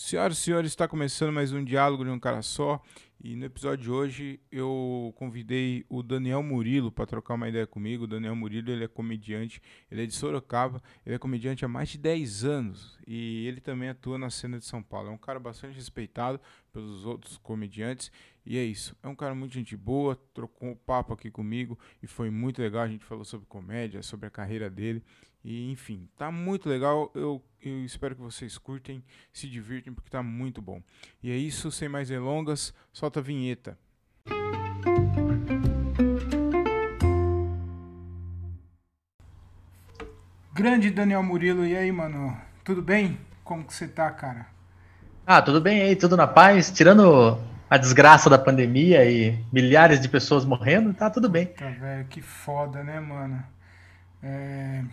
Senhoras e senhores, está começando mais um Diálogo de um Cara Só. E no episódio de hoje eu convidei o Daniel Murilo para trocar uma ideia comigo. O Daniel Murilo ele é comediante, ele é de Sorocaba, ele é comediante há mais de 10 anos e ele também atua na cena de São Paulo. É um cara bastante respeitado pelos outros comediantes e é isso. É um cara muito gente boa, trocou um papo aqui comigo e foi muito legal. A gente falou sobre comédia, sobre a carreira dele e enfim, tá muito legal. Eu, eu espero que vocês curtem, se divirtem, porque tá muito bom. E é isso, sem mais delongas, solta a vinheta. Grande Daniel Murilo, e aí, mano? Tudo bem? Como que você tá, cara? Ah, tudo bem aí, tudo na paz. Tirando a desgraça da pandemia e milhares de pessoas morrendo, tá tudo bem. Tá, velho, que foda, né, mano? É...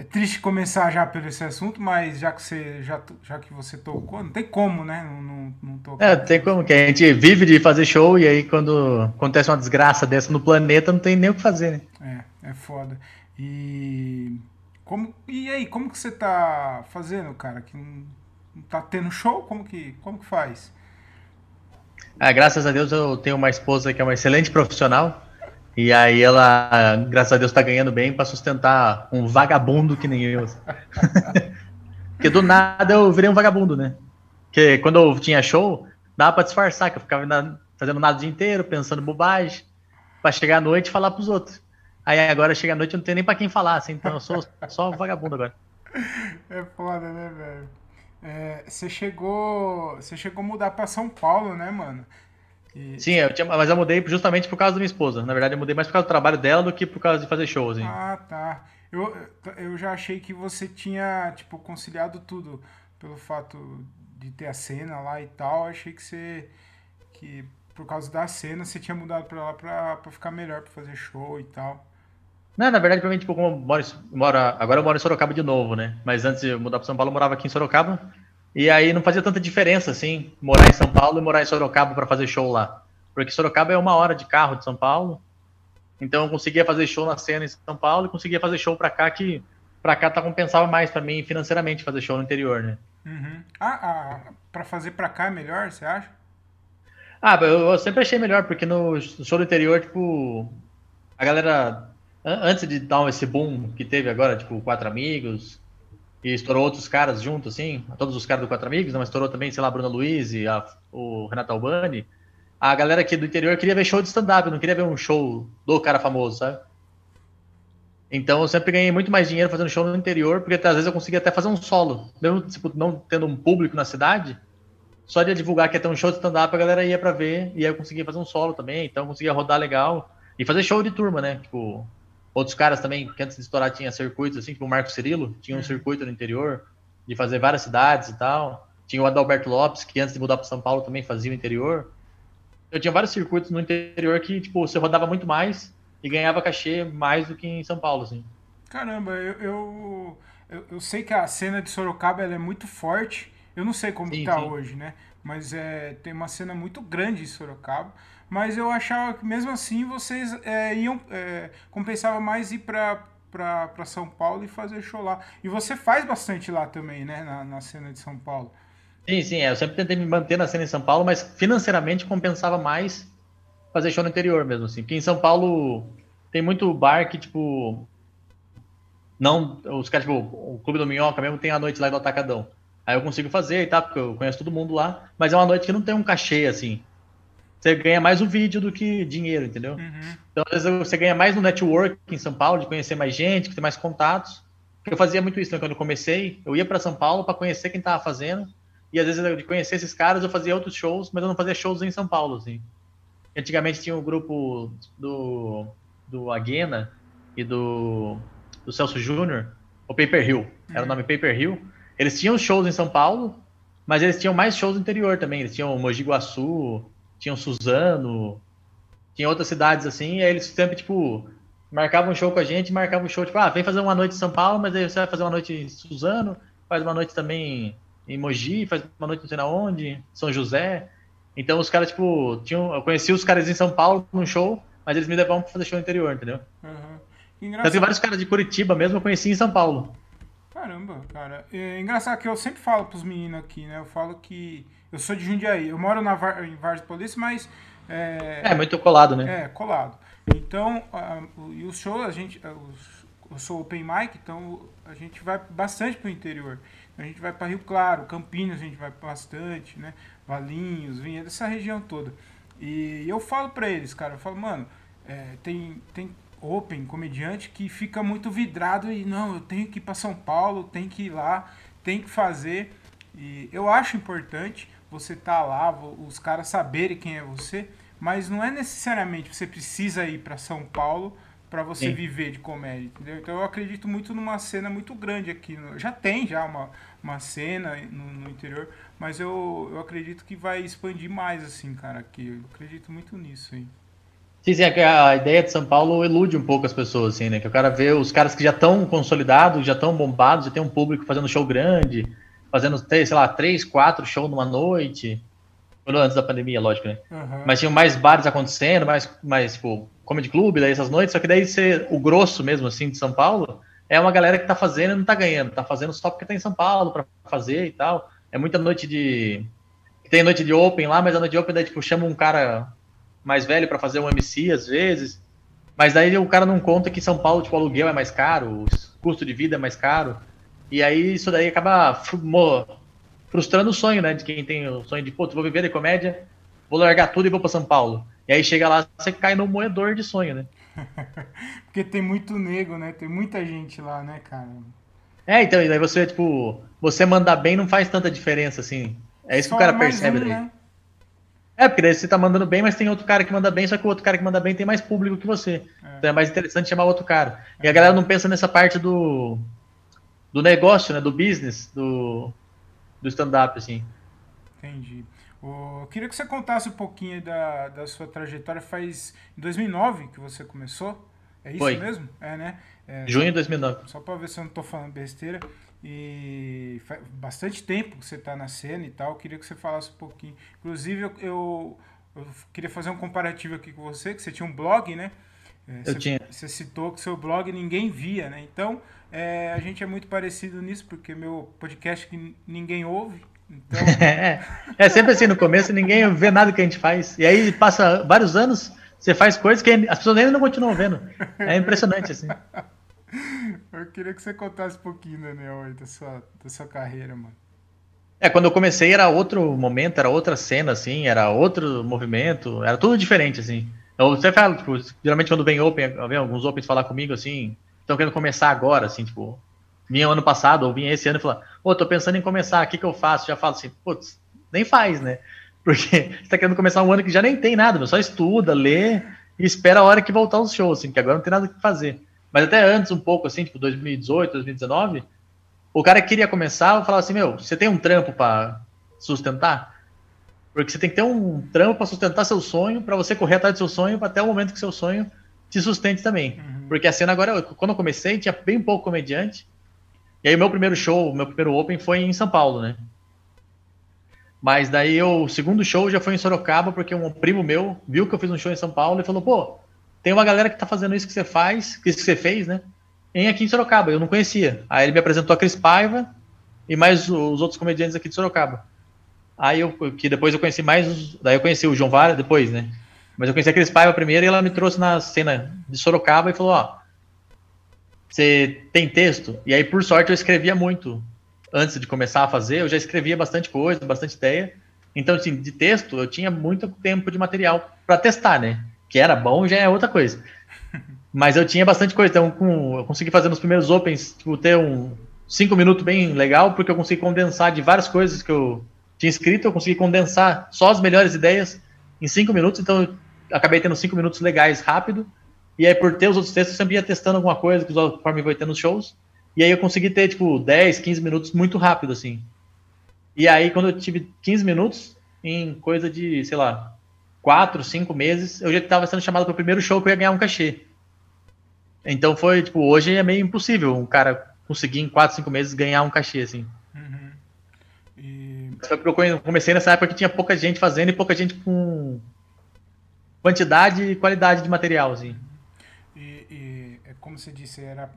É triste começar já pelo esse assunto, mas já que você, já, já que você tocou, não tem como, né? Não, não, não tocar. É, tem como, que a gente vive de fazer show e aí quando acontece uma desgraça dessa no planeta, não tem nem o que fazer, né? É, é foda. E como e aí, como que você tá fazendo, cara? Que não, não tá tendo show? Como que, como que faz? Ah, graças a Deus eu tenho uma esposa que é uma excelente profissional e aí ela, graças a Deus, tá ganhando bem para sustentar um vagabundo que nem eu. Porque do nada eu virei um vagabundo, né? Porque quando eu tinha show, dava pra disfarçar, que eu ficava fazendo nada o dia inteiro, pensando bobagem, pra chegar à noite e falar pros outros. Aí agora chega à noite eu não tenho nem pra quem falar, assim, então eu sou só vagabundo agora. É foda, né, velho? É, você chegou. Você chegou a mudar pra São Paulo, né, mano? E... Sim, eu tinha, mas eu mudei justamente por causa da minha esposa. Na verdade, eu mudei mais por causa do trabalho dela do que por causa de fazer shows. Hein? Ah, tá. Eu, eu já achei que você tinha, tipo, conciliado tudo pelo fato de ter a cena lá e tal. Achei que você. que por causa da cena você tinha mudado pra lá pra, pra ficar melhor, pra fazer show e tal. Não, na verdade, pra mim, tipo, como eu moro, moro, agora eu moro em Sorocaba de novo, né? Mas antes de mudar pra São Paulo, eu morava aqui em Sorocaba. E aí não fazia tanta diferença, assim, morar em São Paulo e morar em Sorocaba para fazer show lá. Porque Sorocaba é uma hora de carro de São Paulo. Então eu conseguia fazer show na cena em São Paulo e conseguia fazer show para cá, que para cá tá compensava mais para mim financeiramente fazer show no interior, né? Uhum. Ah, ah para fazer para cá é melhor, você acha? Ah, eu, eu sempre achei melhor, porque no show do interior, tipo, a galera, antes de dar esse boom que teve agora, tipo, Quatro Amigos, e estourou outros caras junto, assim, todos os caras do Quatro Amigos, mas estourou também, sei lá, Bruna Luiz e a, o Renato Albani. A galera aqui do interior queria ver show de stand-up, não queria ver um show do cara famoso, sabe? Então eu sempre ganhei muito mais dinheiro fazendo show no interior, porque às vezes eu conseguia até fazer um solo. Mesmo tipo, não tendo um público na cidade, só de divulgar que ia ter um show de stand-up, a galera ia pra ver, e aí eu conseguia fazer um solo também, então eu conseguia rodar legal. E fazer show de turma, né? Tipo, Outros caras também, que antes de estourar tinha circuitos, assim, tipo o Marco Cirilo, tinha um uhum. circuito no interior, de fazer várias cidades e tal. Tinha o Adalberto Lopes, que antes de mudar para São Paulo também fazia o interior. Eu tinha vários circuitos no interior que, tipo, você rodava muito mais e ganhava cachê mais do que em São Paulo, assim. Caramba, eu, eu, eu, eu sei que a cena de Sorocaba é muito forte. Eu não sei como sim, tá sim. hoje, né? Mas é, tem uma cena muito grande em Sorocaba mas eu achava que mesmo assim vocês é, iam é, compensava mais ir para para São Paulo e fazer show lá. E você faz bastante lá também, né, na, na cena de São Paulo. Sim, sim, é, eu sempre tentei me manter na cena em São Paulo, mas financeiramente compensava mais fazer show no interior mesmo, assim. Porque em São Paulo tem muito bar que, tipo, não, os caras, tipo, o Clube do Minhoca mesmo tem a noite lá do Atacadão. Aí eu consigo fazer e tá, porque eu conheço todo mundo lá, mas é uma noite que não tem um cachê, assim você ganha mais o vídeo do que dinheiro, entendeu? Uhum. Então, às vezes, você ganha mais no network em São Paulo, de conhecer mais gente, ter mais contatos. Eu fazia muito isso né? quando eu comecei. Eu ia para São Paulo para conhecer quem estava fazendo. E às vezes, de conhecer esses caras, eu fazia outros shows, mas eu não fazia shows em São Paulo, assim. Antigamente tinha o um grupo do, do Aguena e do, do Celso Júnior, o Paper Hill. Era uhum. o nome Paper Hill. Eles tinham shows em São Paulo, mas eles tinham mais shows no interior também. Eles tinham Mogi Guaçu, tinha o Suzano, tinha outras cidades assim, e aí eles sempre, tipo, marcavam um show com a gente, marcavam um show, tipo, ah, vem fazer uma noite em São Paulo, mas aí você vai fazer uma noite em Suzano, faz uma noite também em Mogi, faz uma noite não sei na onde, São José. Então os caras, tipo, tinham, eu conheci os caras em São Paulo num show, mas eles me levavam pra fazer show no interior, entendeu? Uhum. Então, tem vários caras de Curitiba mesmo, eu conheci em São Paulo. Caramba, cara. É engraçado que eu sempre falo pros meninos aqui, né? Eu falo que eu sou de Jundiaí. Eu moro na em Vargas Polícia, mas. É, é, muito colado, né? É, colado. Então, uh, e os shows, a gente. Uh, eu sou open mic, então a gente vai bastante pro interior. A gente vai para Rio Claro, Campinas a gente vai bastante, né? Valinhos, Vinha, dessa região toda. E eu falo para eles, cara, eu falo, mano, é, tem, tem open, comediante, que fica muito vidrado e não, eu tenho que ir para São Paulo, tem que ir lá, tem que fazer. E eu acho importante você tá lá, os caras saberem quem é você, mas não é necessariamente você precisa ir para São Paulo para você Sim. viver de comédia, entendeu? Então eu acredito muito numa cena muito grande aqui. Já tem já uma, uma cena no, no interior, mas eu, eu acredito que vai expandir mais, assim, cara, aqui. Eu acredito muito nisso aí. Sim, sim, é a ideia de São Paulo ilude um pouco as pessoas, assim, né? Que o cara vê os caras que já estão consolidados, já estão bombados, já tem um público fazendo show grande, fazendo, sei lá, três, quatro shows numa noite. Antes da pandemia, lógico, né? Uhum. Mas tinham mais bares acontecendo, mais, mais tipo, comedy club, daí essas noites, só que daí você, o grosso mesmo, assim, de São Paulo, é uma galera que tá fazendo e não tá ganhando, tá fazendo só porque tá em São Paulo para fazer e tal. É muita noite de. Tem noite de open lá, mas a noite de open daí, tipo, chama um cara mais velho para fazer um MC às vezes. Mas daí o cara não conta que São Paulo, tipo, o aluguel é mais caro, o custo de vida é mais caro. E aí isso daí acaba frustrando o sonho, né? De quem tem o sonho de, pô, vou viver de comédia, vou largar tudo e vou para São Paulo. E aí chega lá, você cai no moedor de sonho, né? Porque tem muito nego, né? Tem muita gente lá, né, cara? É, então, e daí você, tipo, você mandar bem não faz tanta diferença, assim. É isso Só que o cara percebe um, daí. Né? É, porque daí você tá mandando bem, mas tem outro cara que manda bem, só que o outro cara que manda bem tem mais público que você. É. Então é mais interessante chamar outro cara. É. E a galera não pensa nessa parte do, do negócio, né? Do business, do, do stand-up, assim. Entendi. Eu queria que você contasse um pouquinho da, da sua trajetória. Faz em 2009 que você começou? É isso Foi. mesmo? É, né? É, Junho de 2009. Só para ver se eu não estou falando besteira. E faz bastante tempo que você está na cena e tal. Eu queria que você falasse um pouquinho. Inclusive, eu, eu, eu, queria fazer um comparativo aqui com você, que você tinha um blog, né? É, eu você, tinha. Você citou que seu blog ninguém via, né? Então, é, a gente é muito parecido nisso, porque meu podcast que ninguém ouve, então... É, é sempre assim, no começo ninguém vê nada que a gente faz. E aí passa vários anos, você faz coisas que as pessoas ainda não continuam vendo. É impressionante, assim. Eu queria que você contasse um pouquinho, Daniel, aí, da sua, da sua carreira, mano. É, quando eu comecei era outro momento, era outra cena, assim, era outro movimento, era tudo diferente, assim. Eu, você fala, tipo, geralmente quando vem Open, vem alguns Opens falar comigo, assim, estão querendo começar agora, assim, tipo, vinha ano passado, ou vinha esse ano e falava, pô, tô pensando em começar, o que que eu faço? Já falo assim, putz, nem faz, né? Porque você tá querendo começar um ano que já nem tem nada, só estuda, lê e espera a hora que voltar os shows, assim, que agora não tem nada que fazer. Mas até antes, um pouco, assim, tipo 2018, 2019, o cara queria começar, eu falava assim, meu, você tem um trampo para sustentar? Porque você tem que ter um trampo para sustentar seu sonho, para você correr atrás do seu sonho, até o momento que seu sonho te sustente também. Uhum. Porque a cena agora, quando eu comecei, tinha bem pouco comediante, e aí o meu primeiro show, meu primeiro Open foi em São Paulo, né? Mas daí o segundo show já foi em Sorocaba, porque um primo meu viu que eu fiz um show em São Paulo e falou, pô, tem uma galera que tá fazendo isso que você faz, isso que você fez, né? Em aqui em Sorocaba, eu não conhecia. Aí ele me apresentou a Cris Paiva e mais os outros comediantes aqui de Sorocaba. Aí eu, que depois eu conheci mais, os, daí eu conheci o João Vara depois, né? Mas eu conheci a Cris Paiva primeiro e ela me trouxe na cena de Sorocaba e falou, ó, você tem texto? E aí, por sorte, eu escrevia muito. Antes de começar a fazer, eu já escrevia bastante coisa, bastante ideia. Então, assim, de texto, eu tinha muito tempo de material para testar, né? Que era bom já é outra coisa. Mas eu tinha bastante coisa. Então, com, eu consegui fazer nos primeiros Opens, tipo, ter um cinco minutos bem legal, porque eu consegui condensar de várias coisas que eu tinha escrito, eu consegui condensar só as melhores ideias em cinco minutos. Então, acabei tendo cinco minutos legais rápido e aí, por ter os outros textos, eu sempre ia testando alguma coisa, que conforme vai tendo nos shows. E aí eu consegui ter, tipo, 10, 15 minutos muito rápido, assim. E aí, quando eu tive 15 minutos, em coisa de, sei lá, 4, 5 meses, eu já estava sendo chamado para o primeiro show que eu ia ganhar um cachê. Então foi, tipo, hoje é meio impossível um cara conseguir em 4, 5 meses ganhar um cachê, assim. Uhum. E... Foi porque eu comecei nessa época que tinha pouca gente fazendo e pouca gente com quantidade e qualidade de material, assim como você disse, era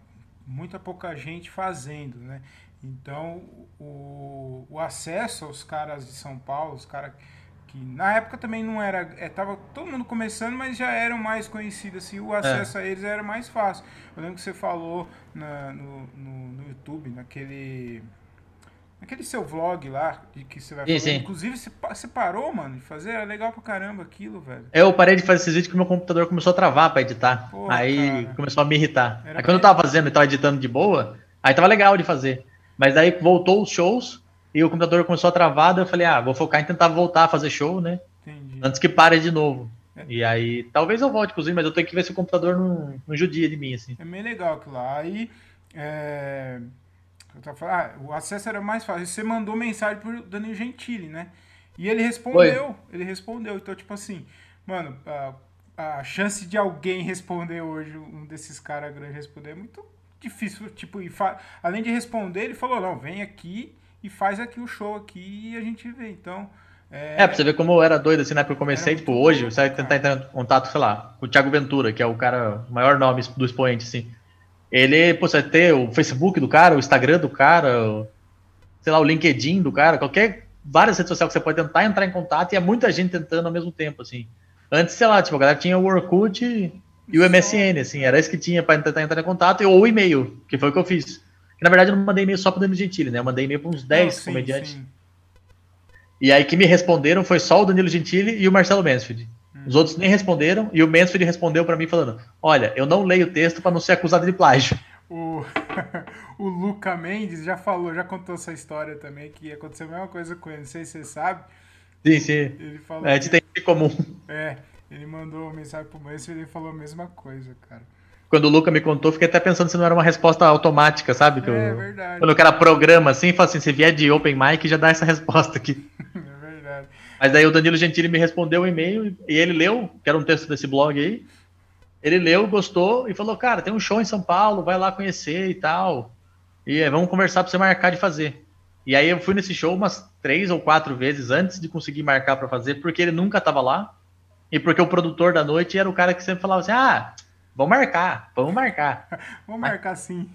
muita pouca gente fazendo, né? Então, o, o acesso aos caras de São Paulo, os caras que na época também não era, é, tava todo mundo começando, mas já eram mais conhecidos, assim, o acesso é. a eles era mais fácil. Eu lembro que você falou na, no, no, no YouTube, naquele Aquele seu vlog lá, de que você vai sim, Sim. Inclusive, você, parou, mano, de fazer? Era legal pra caramba aquilo, velho. Eu parei de fazer esses vídeos porque meu computador começou a travar pra editar. aí cara. começou a me irritar. Era aí quando eu tava fazendo e tava editando de boa, aí tava legal de fazer. Mas aí voltou os shows e o computador começou a travar, daí eu falei, ah, vou focar em tentar voltar a fazer show, né? Entendi. Antes que pare de novo. É. E aí, talvez eu volte, inclusive, mas eu tenho que ver se o computador não, não judia de mim, assim. É meio legal aquilo lá. Aí, é... Falando, ah, o acesso era mais fácil. Você mandou mensagem pro Danilo Gentili, né? E ele respondeu. Oi. Ele respondeu. Então, tipo assim, mano, a, a chance de alguém responder hoje, um desses caras grandes responder, é muito difícil. Tipo, e além de responder, ele falou: não, vem aqui e faz aqui o show aqui e a gente vê. Então. É, é pra você ver como eu era doido assim, né? Porque eu comecei, tipo, hoje, você vai tentar entrar em contato, sei lá, com o Thiago Ventura, que é o cara, o maior nome do expoente, assim. Ele, pô, você vai ter o Facebook do cara, o Instagram do cara, o, sei lá, o LinkedIn do cara, qualquer várias redes sociais que você pode tentar entrar em contato e é muita gente tentando ao mesmo tempo, assim. Antes, sei lá, tipo, a galera tinha o Orkut e o MSN, assim, era isso que tinha para tentar entrar em contato, ou o e-mail, que foi o que eu fiz. Que, na verdade, eu não mandei e-mail só para o Danilo Gentili, né? Eu mandei e-mail para uns 10 não, comediantes. Sim. E aí que me responderam foi só o Danilo Gentili e o Marcelo Mansfield. Os outros nem responderam e o Mansfield respondeu para mim falando: Olha, eu não leio o texto para não ser acusado de plágio. O, o Luca Mendes já falou, já contou essa história também, que aconteceu a mesma coisa com ele, não sei se você sabe. Sim, sim. Ele falou é, a gente tem em comum. É, ele mandou uma mensagem pro Mansfield e ele falou a mesma coisa, cara. Quando o Luca me contou, fiquei até pensando se não era uma resposta automática, sabe? Que é, eu, verdade. Quando o cara programa assim, fala assim, se vier de Open Mic, já dá essa resposta aqui. Mas daí o Danilo Gentili me respondeu um e-mail e ele leu, que era um texto desse blog aí. Ele leu, gostou e falou: Cara, tem um show em São Paulo, vai lá conhecer e tal. E aí, vamos conversar para você marcar de fazer. E aí eu fui nesse show umas três ou quatro vezes antes de conseguir marcar para fazer, porque ele nunca estava lá. E porque o produtor da noite era o cara que sempre falava assim: Ah, vamos marcar, vamos marcar. vamos marcar sim.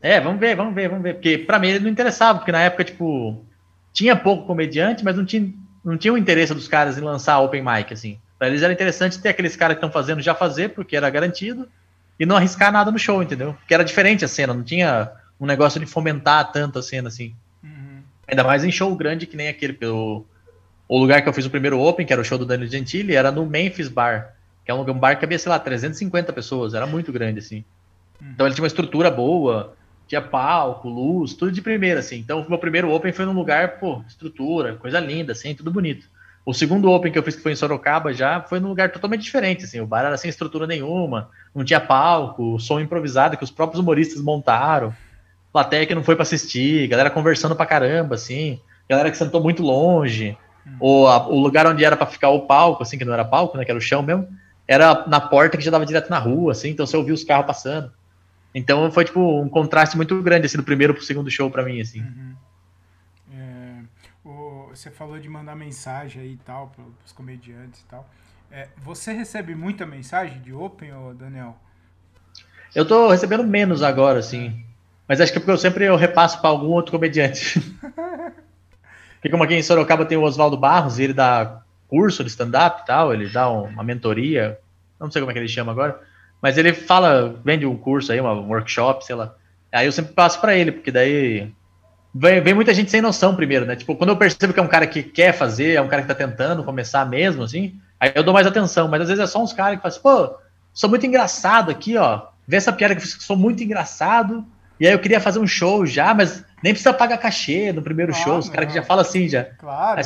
É, vamos ver, vamos ver, vamos ver. Porque para mim ele não interessava, porque na época, tipo, tinha pouco comediante, mas não tinha não tinha o interesse dos caras em lançar open mic, assim. Pra eles era interessante ter aqueles caras que estão fazendo já fazer, porque era garantido, e não arriscar nada no show, entendeu? Porque era diferente a cena, não tinha um negócio de fomentar tanto a cena, assim. Uhum. Ainda mais em show grande que nem aquele. Pelo, o lugar que eu fiz o primeiro Open, que era o show do Daniel Gentili, era no Memphis Bar, que é um, um bar que havia, sei lá, 350 pessoas, era muito grande, assim. Uhum. Então ele tinha uma estrutura boa, tinha palco, luz, tudo de primeira, assim. Então, o meu primeiro Open foi num lugar, pô, estrutura, coisa linda, assim, tudo bonito. O segundo Open que eu fiz, que foi em Sorocaba, já foi num lugar totalmente diferente, assim. O bar era sem estrutura nenhuma, não tinha palco, som improvisado que os próprios humoristas montaram, plateia que não foi para assistir, galera conversando pra caramba, assim, galera que sentou muito longe. Hum. Ou a, o lugar onde era para ficar o palco, assim, que não era palco, né, que era o chão mesmo, era na porta que já dava direto na rua, assim, então você ouvia os carros passando. Então foi tipo um contraste muito grande assim do primeiro pro segundo show para mim assim. Uhum. É, o, você falou de mandar mensagem aí e tal para os comediantes e tal. É, você recebe muita mensagem de Open, ô Daniel? Eu tô recebendo menos agora, assim. Mas acho que é porque eu sempre eu repasso para algum outro comediante. porque como aqui em Sorocaba tem o Oswaldo Barros, e ele dá curso de stand-up e tal, ele dá uma mentoria, não sei como é que ele chama agora. Mas ele fala, vende um curso aí, um workshop, sei lá. Aí eu sempre passo para ele, porque daí vem, vem, muita gente sem noção primeiro, né? Tipo, quando eu percebo que é um cara que quer fazer, é um cara que tá tentando começar mesmo, assim, aí eu dou mais atenção. Mas às vezes é só uns caras que falam assim, pô, sou muito engraçado aqui, ó. Vê essa piada que eu fiz sou muito engraçado. E aí eu queria fazer um show já, mas nem precisa pagar cachê no primeiro ah, show. Os caras que já falam assim já. Claro.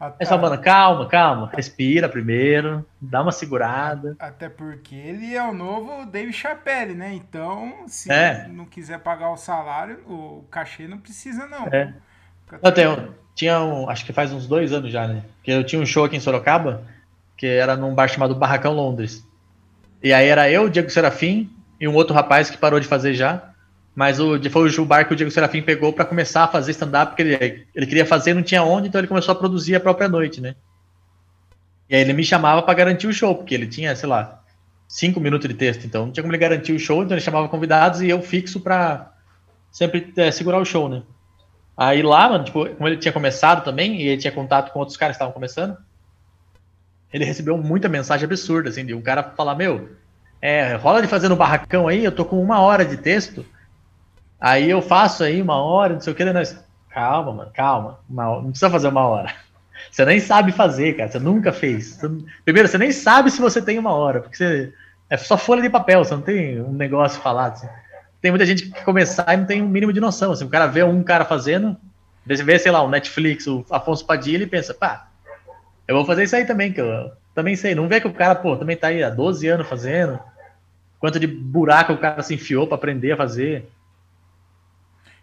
Aí fala, mano, calma, calma. Respira primeiro, dá uma segurada. Até porque ele é o novo Dave Chappelle, né? Então, se é. não quiser pagar o salário, o cachê não precisa, não. É. Eu tenho, tinha um, acho que faz uns dois anos já, né? Que eu tinha um show aqui em Sorocaba, que era num bar chamado Barracão Londres. E aí era eu, Diego Serafim, e um outro rapaz que parou de fazer já. Mas o, foi o bar que o Diego Serafim pegou para começar a fazer stand-up, porque ele, ele queria fazer não tinha onde, então ele começou a produzir a própria noite, né? E aí ele me chamava para garantir o show, porque ele tinha, sei lá, cinco minutos de texto, então não tinha como ele garantir o show, então ele chamava convidados e eu fixo para sempre é, segurar o show, né? Aí lá, mano, tipo, como ele tinha começado também, e ele tinha contato com outros caras que estavam começando, ele recebeu muita mensagem absurda, assim, de um cara falar, meu, é, rola de fazer no barracão aí, eu tô com uma hora de texto, aí eu faço aí uma hora, não sei o que, nós, calma, mano, calma, uma, não precisa fazer uma hora. Você nem sabe fazer, cara, você nunca fez. Você, primeiro, você nem sabe se você tem uma hora, porque você, é só folha de papel, você não tem um negócio falado, assim tem muita gente que começar e não tem um mínimo de noção. Assim, o cara vê um cara fazendo, vê, sei lá, o Netflix, o Afonso Padilha, e pensa, pá, eu vou fazer isso aí também, que eu também sei. Não vê que o cara, pô, também tá aí há 12 anos fazendo. Quanto de buraco o cara se enfiou para aprender a fazer.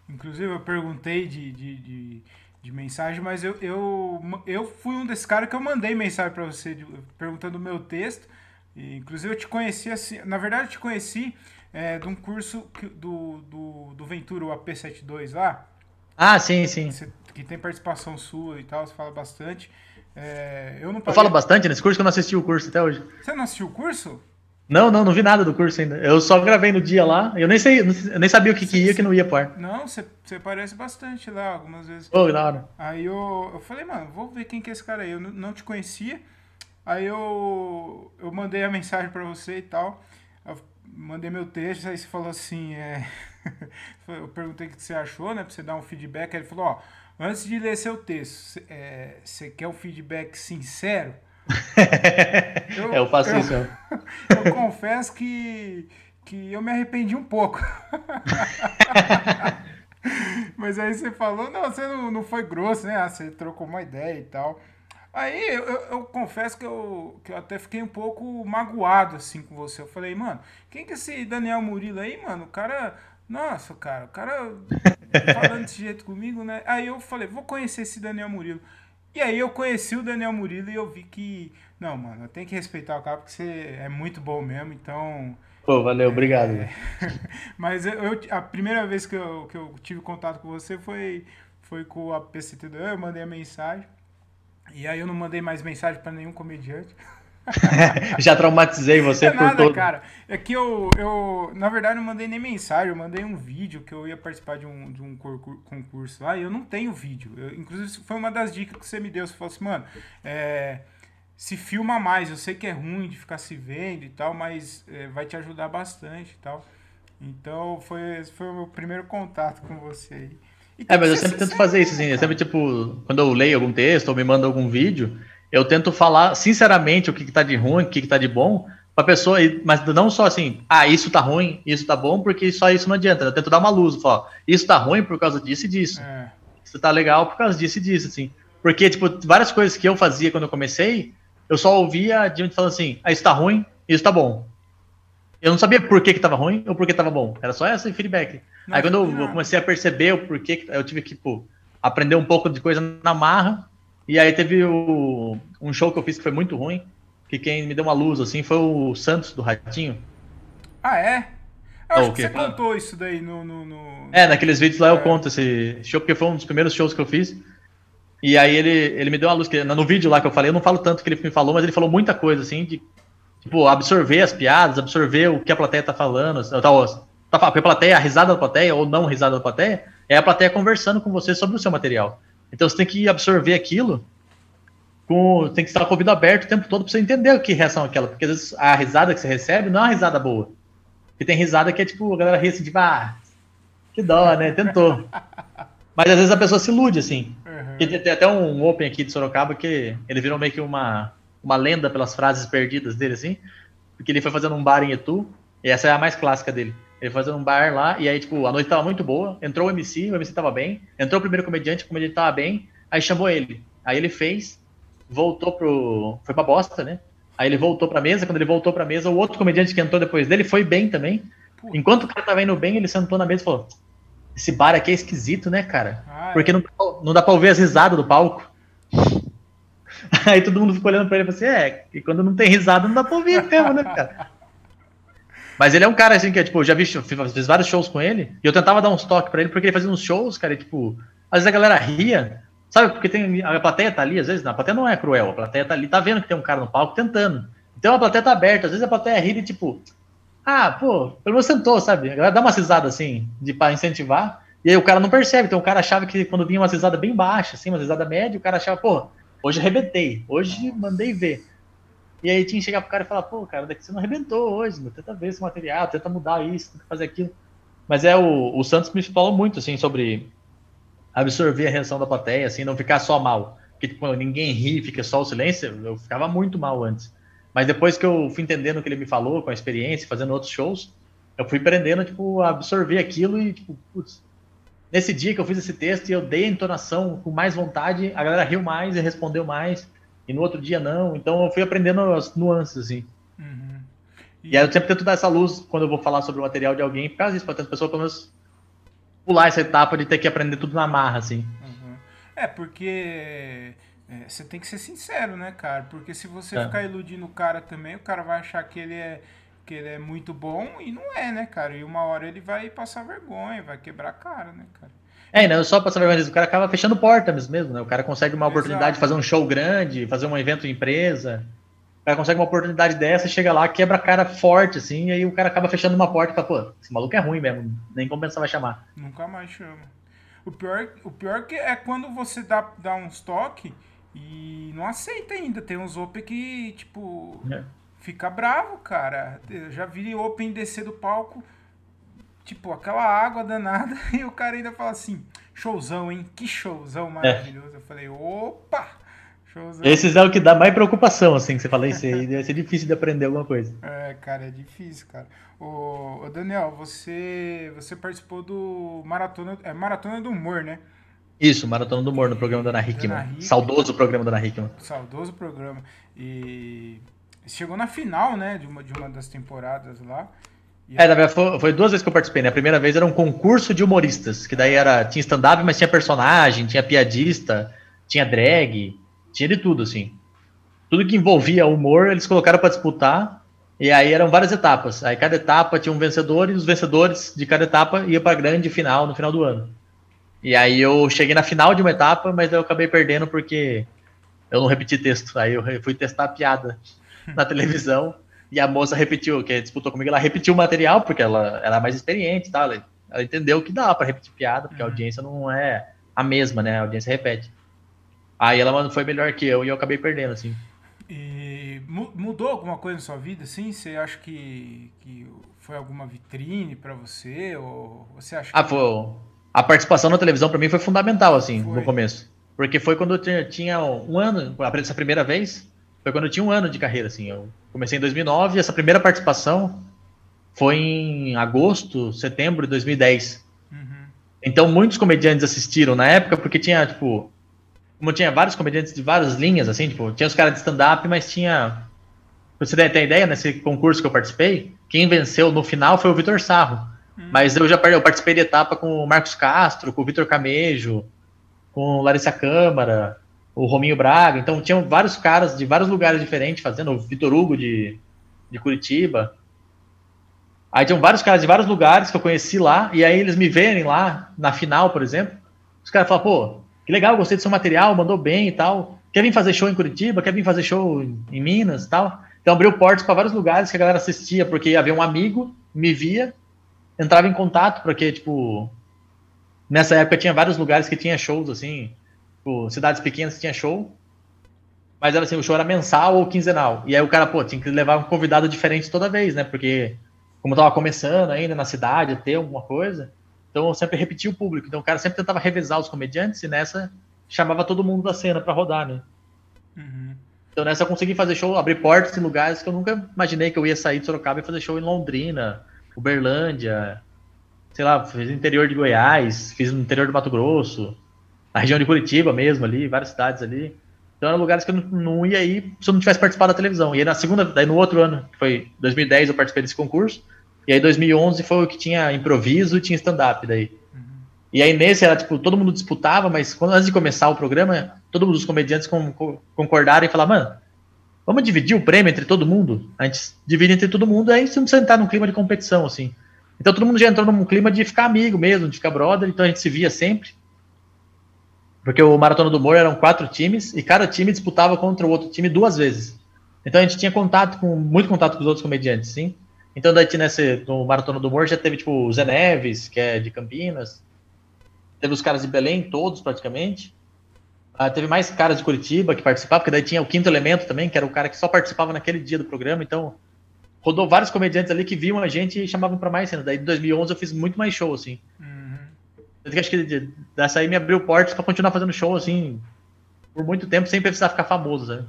Inclusive, eu perguntei de, de, de, de, mensagem, mas eu, eu, eu fui um desses caras que eu mandei mensagem para você perguntando o meu texto. E, inclusive, eu te conheci assim. Na verdade, eu te conheci é, de um curso que, do, do, do Ventura, o AP72 lá. Ah, sim, sim. Que tem participação sua e tal, você fala bastante. É, eu, não paguei... eu falo bastante nesse curso que eu não assisti o curso até hoje. Você não assistiu o curso? Não, não, não vi nada do curso ainda. Eu só gravei no dia lá. Eu nem sei, eu nem sabia o que, que ia, que não ia par. Não, você, parece bastante lá algumas vezes. Oh, da hora. Aí eu, eu falei, mano, vou ver quem que é esse cara aí. Eu não te conhecia. Aí eu, eu mandei a mensagem para você e tal mandei meu texto, aí você falou assim, é... eu perguntei o que você achou, né, pra você dar um feedback, aí ele falou, ó, antes de ler seu texto, é, você quer um feedback sincero? Eu, eu faço eu, isso. Eu confesso que, que eu me arrependi um pouco. Mas aí você falou, não, você não, não foi grosso, né? Ah, você trocou uma ideia e tal. Aí eu, eu, eu, confesso que eu, que eu até fiquei um pouco magoado assim com você. Eu falei, mano, quem que é esse Daniel Murilo aí, mano? O cara. Nossa, cara, o cara falando desse jeito comigo, né? Aí eu falei, vou conhecer esse Daniel Murilo. E aí eu conheci o Daniel Murilo e eu vi que. Não, mano, eu tenho que respeitar o cara porque você é muito bom mesmo, então. Pô, valeu, obrigado. É... Mas eu, eu, a primeira vez que eu, que eu tive contato com você foi, foi com a PCT2, eu mandei a mensagem. E aí eu não mandei mais mensagem para nenhum comediante. Já traumatizei você é por nada, todo. cara. É que eu, eu, na verdade, não mandei nem mensagem, eu mandei um vídeo que eu ia participar de um, de um concurso lá e eu não tenho vídeo. Eu, inclusive, foi uma das dicas que você me deu. Você falou assim, mano, é, se filma mais. Eu sei que é ruim de ficar se vendo e tal, mas é, vai te ajudar bastante e tal. Então, foi, esse foi o meu primeiro contato com você aí. É, mas eu sempre tento fazer isso, assim. Eu sempre, tipo, quando eu leio algum texto ou me manda algum vídeo, eu tento falar sinceramente o que, que tá de ruim, o que, que tá de bom, pra pessoa, mas não só assim, ah, isso tá ruim, isso tá bom, porque só isso não adianta. Eu tento dar uma luz, falar, isso tá ruim por causa disso e disso. É. Isso tá legal por causa disso e disso, assim. Porque, tipo, várias coisas que eu fazia quando eu comecei, eu só ouvia de gente falando assim, ah, isso tá ruim, isso tá bom. Eu não sabia por que, que tava ruim ou por que tava bom. Era só esse feedback. Não, Aí quando eu, comecei a perceber o porquê, eu tive que tipo, aprender um pouco de coisa na marra. E aí teve o, um show que eu fiz que foi muito ruim. Que quem me deu uma luz assim foi o Santos do Ratinho. Ah, é? Eu acho que você contou isso daí no, no, no, É, naqueles vídeos lá é. eu conto esse show, porque foi um dos primeiros shows que eu fiz. E aí ele, ele me deu uma luz. Que, no vídeo lá que eu falei, eu não falo tanto que ele me falou, mas ele falou muita coisa, assim, de Tipo, absorver as piadas, absorver o que a plateia tá falando. Tá, tá, a plateia, a risada da plateia, ou não risada da plateia, é a plateia conversando com você sobre o seu material. Então você tem que absorver aquilo, com, tem que estar com o ouvido aberto o tempo todo para você entender o que reação é aquela. Porque às vezes a risada que você recebe não é uma risada boa. Porque tem risada que é tipo, a galera ri assim, tipo, ah, que dó, né? Tentou. Mas às vezes a pessoa se ilude, assim. Uhum. Tem, tem até um Open aqui de Sorocaba que ele virou meio que uma uma lenda pelas frases perdidas dele, assim, porque ele foi fazendo um bar em Etu, e essa é a mais clássica dele. Ele fazendo um bar lá, e aí, tipo, a noite tava muito boa, entrou o MC, o MC tava bem, entrou o primeiro comediante, o comediante tava bem, aí chamou ele. Aí ele fez, voltou pro. Foi pra bosta, né? Aí ele voltou pra mesa, quando ele voltou pra mesa, o outro comediante que entrou depois dele foi bem também. Enquanto o cara tava indo bem, ele sentou na mesa e falou: Esse bar aqui é esquisito, né, cara? Ah, Porque é. não, não dá pra ouvir as risadas do palco. Aí todo mundo ficou olhando pra ele e falou assim: é, e quando não tem risada não dá pra ouvir mesmo, né, cara? Mas ele é um cara assim que, é, tipo, eu já vi, fiz vários shows com ele, e eu tentava dar uns toques pra ele, porque ele fazia uns shows, cara, e, tipo, às vezes a galera ria, sabe? Porque tem, a plateia tá ali, às vezes, a plateia não é cruel, a plateia tá ali, tá vendo que tem um cara no palco tentando. Então a plateia tá aberta, às vezes a plateia ri de tipo, ah, pô, pelo menos sentou, sabe? A galera dá uma risada assim, de para incentivar, e aí o cara não percebe. Então o cara achava que quando vinha uma risada bem baixa, assim, uma risada média, o cara achava, pô, hoje arrebentei, hoje mandei ver. E aí tinha que chegar pro cara e falar, pô, cara, daqui você não arrebentou hoje, meu, tenta ver esse material, tenta mudar isso, tenta fazer aquilo. Mas é o, o Santos me falou muito, assim, sobre absorver a reação da plateia, assim, não ficar só mal. Porque tipo, ninguém ri, fica só o silêncio, eu ficava muito mal antes. Mas depois que eu fui entendendo o que ele me falou, com a experiência, fazendo outros shows, eu fui aprendendo, tipo, a absorver aquilo e, tipo, putz, nesse dia que eu fiz esse texto e eu dei a entonação com mais vontade, a galera riu mais e respondeu mais e no outro dia não. Então eu fui aprendendo as nuances, assim. Uhum. E... e... aí eu sempre tento dar essa luz quando eu vou falar sobre o material de alguém, por causa disso, para ter pessoa pelo menos pular essa etapa de ter que aprender tudo na marra, assim. Uhum. É, porque é, você tem que ser sincero, né, cara? Porque se você é. ficar iludindo o cara também, o cara vai achar que ele é que ele é muito bom e não é, né, cara? E uma hora ele vai passar vergonha, vai quebrar a cara, né, cara? É, não só passar vergonha, o cara acaba fechando portas mesmo, né? O cara consegue uma oportunidade Exato. de fazer um show grande, fazer um evento empresa. O cara consegue uma oportunidade dessa, chega lá, quebra a cara forte, assim, e aí o cara acaba fechando uma porta e fala, pô, esse maluco é ruim mesmo, nem como pensar vai chamar. Nunca mais chama. O pior, o pior que é quando você dá, dá uns toques e não aceita ainda. Tem uns open que, tipo, é. fica bravo, cara. Eu já vi open descer do palco Tipo, aquela água danada e o cara ainda fala assim, showzão, hein? Que showzão maravilhoso. É. Eu falei, opa! Showzão. Esses é o que dá mais preocupação, assim, que você fala isso aí. Deve ser difícil de aprender alguma coisa. É, cara, é difícil, cara. Ô, ô Daniel, você, você participou do Maratona, é, Maratona do Humor, né? Isso, Maratona do Humor, no programa da Ana Hickman. Saudoso programa da Ana Hickman. Saudoso programa. E chegou na final, né, de uma, de uma das temporadas lá. É, na verdade, foi, foi, duas vezes que eu participei, né? A primeira vez era um concurso de humoristas, que daí era. Tinha stand-up, mas tinha personagem, tinha piadista, tinha drag, tinha de tudo, assim. Tudo que envolvia humor, eles colocaram para disputar. E aí eram várias etapas. Aí cada etapa tinha um vencedor e os vencedores de cada etapa iam para a grande final no final do ano. E aí eu cheguei na final de uma etapa, mas eu acabei perdendo porque eu não repeti texto. Aí eu fui testar a piada na televisão. E a moça repetiu, que disputou comigo, ela repetiu o material, porque ela era mais experiente, tá? Ela, ela entendeu que dá para repetir piada, porque uhum. a audiência não é a mesma, né? A audiência repete. Aí ela foi melhor que eu e eu acabei perdendo, assim. E mudou alguma coisa na sua vida, assim? Você acha que, que foi alguma vitrine para você? Ou você acha ah, foi. A participação na televisão para mim foi fundamental, assim, foi. no começo. Porque foi quando eu tinha um ano, essa primeira vez, foi quando eu tinha um ano de carreira, assim. Eu comecei em 2009 e essa primeira participação foi em agosto, setembro de 2010. Uhum. Então, muitos comediantes assistiram na época, porque tinha, tipo... Como tinha vários comediantes de várias linhas, assim, tipo... Tinha os caras de stand-up, mas tinha... Pra você ter ideia, nesse concurso que eu participei, quem venceu no final foi o Vitor Sarro. Uhum. Mas eu já eu participei de etapa com o Marcos Castro, com o Vitor Camejo, com Larissa Câmara, o Rominho Braga. Então tinham vários caras de vários lugares diferentes fazendo, o Vitor Hugo de, de Curitiba. Aí tinham vários caras de vários lugares que eu conheci lá, e aí eles me verem lá na final, por exemplo. Os caras falam, pô, que legal, gostei do seu material, mandou bem e tal. Quer vir fazer show em Curitiba? Quer vir fazer show em Minas e tal? Então abriu portas para vários lugares que a galera assistia, porque havia um amigo, me via, entrava em contato, porque, tipo, nessa época tinha vários lugares que tinha shows, assim, Tipo, cidades pequenas tinha show, mas era assim, o show era mensal ou quinzenal. E aí o cara, pô, tinha que levar um convidado diferente toda vez, né? Porque como tava começando ainda na cidade, ter alguma coisa, então eu sempre repetia o público. Então o cara sempre tentava revezar os comediantes e nessa chamava todo mundo da cena para rodar, né? Uhum. Então nessa eu consegui fazer show, abrir portas em lugares que eu nunca imaginei que eu ia sair de Sorocaba e fazer show em Londrina, Uberlândia, sei lá, fiz no interior de Goiás, fiz no interior do Mato Grosso, na região de Curitiba mesmo ali, várias cidades ali. Então eram lugares que eu não, não ia ir se eu não tivesse participado da televisão. E aí na segunda, daí no outro ano, que foi 2010, eu participei desse concurso. E aí 2011 foi o que tinha improviso e tinha stand-up daí. Uhum. E aí nesse era tipo, todo mundo disputava, mas quando antes de começar o programa, todos os comediantes com, com, concordaram e falaram, mano, vamos dividir o prêmio entre todo mundo? A gente divide entre todo mundo, aí você não precisa entrar num clima de competição, assim. Então todo mundo já entrou num clima de ficar amigo mesmo, de ficar brother, então a gente se via sempre. Porque o Maratona do Humor eram quatro times e cada time disputava contra o outro time duas vezes. Então a gente tinha contato com, muito contato com os outros comediantes, sim. Então daí nesse, no Maratona do Humor já teve tipo o Zé Neves, que é de Campinas. Teve os caras de Belém, todos praticamente. Ah, teve mais caras de Curitiba que participavam, porque daí tinha o Quinto Elemento também, que era o cara que só participava naquele dia do programa. Então rodou vários comediantes ali que viam a gente e chamavam para mais cena. Daí em 2011 eu fiz muito mais show, assim. Uhum. Eu acho que dessa aí me abriu portas para continuar fazendo show, assim, por muito tempo, sem precisar ficar famoso, sabe?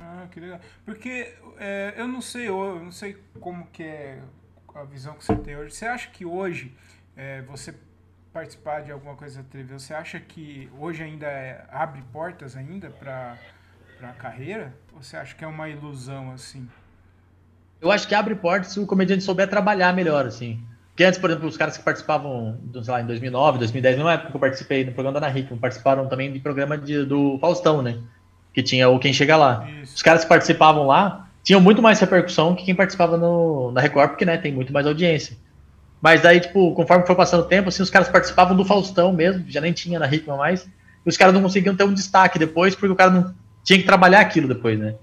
Ah, que legal. Porque é, eu não sei, eu não sei como que é a visão que você tem hoje. Você acha que hoje é, você participar de alguma coisa da TV, você acha que hoje ainda é, abre portas ainda para a carreira? Ou você acha que é uma ilusão assim? Eu acho que abre portas se o comediante souber trabalhar melhor, assim. Porque antes, por exemplo, os caras que participavam, sei lá, em 2009, 2010, não é época que eu participei no programa da Ana Hickman, participaram também de programa de, do Faustão, né? Que tinha o Quem Chega Lá. Isso. Os caras que participavam lá tinham muito mais repercussão que quem participava no, na Record, porque, né, tem muito mais audiência. Mas daí, tipo, conforme foi passando o tempo, assim, os caras participavam do Faustão mesmo, já nem tinha na Hickman mais, e os caras não conseguiam ter um destaque depois, porque o cara não tinha que trabalhar aquilo depois, né?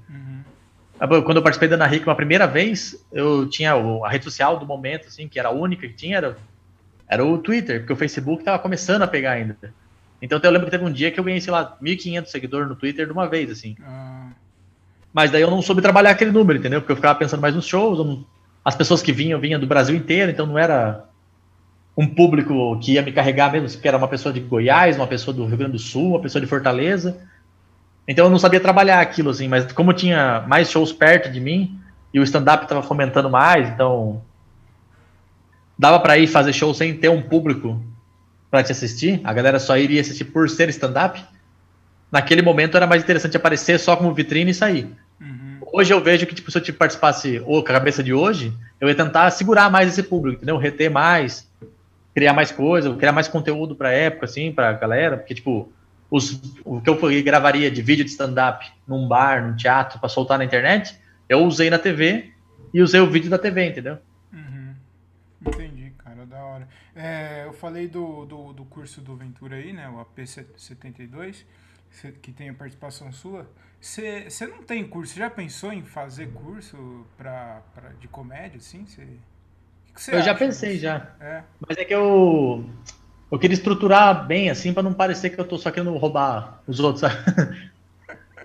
Quando eu participei da Ana Hickman a primeira vez, eu tinha a rede social do momento, assim, que era a única que tinha, era, era o Twitter, porque o Facebook estava começando a pegar ainda. Então eu lembro que teve um dia que eu ganhei, sei lá, 1.500 seguidores no Twitter de uma vez, assim. Ah. Mas daí eu não soube trabalhar aquele número, entendeu? Porque eu ficava pensando mais nos shows, não... as pessoas que vinham, vinham do Brasil inteiro, então não era um público que ia me carregar mesmo, porque era uma pessoa de Goiás, uma pessoa do Rio Grande do Sul, uma pessoa de Fortaleza. Então eu não sabia trabalhar aquilo, assim, mas como tinha mais shows perto de mim e o stand-up estava fomentando mais, então dava para ir fazer show sem ter um público para te assistir, a galera só iria assistir por ser stand-up. Naquele momento era mais interessante aparecer só como vitrine e sair. Uhum. Hoje eu vejo que tipo, se eu tipo, participasse ou com a cabeça de hoje, eu ia tentar segurar mais esse público, entendeu? Reter mais, criar mais coisa, criar mais conteúdo para época, assim, para galera, porque tipo os, o que eu gravaria de vídeo de stand-up num bar, num teatro, para soltar na internet, eu usei na TV e usei o vídeo da TV, entendeu? Uhum. Entendi, cara, da hora. É, eu falei do, do, do, curso do Ventura aí, né, o AP72, que tem a participação sua. Você não tem curso, você já pensou em fazer curso pra, pra, de comédia, assim? Cê, que eu já pensei, já. É. Mas é que eu eu queria estruturar bem, assim, para não parecer que eu tô só querendo roubar os outros, sabe?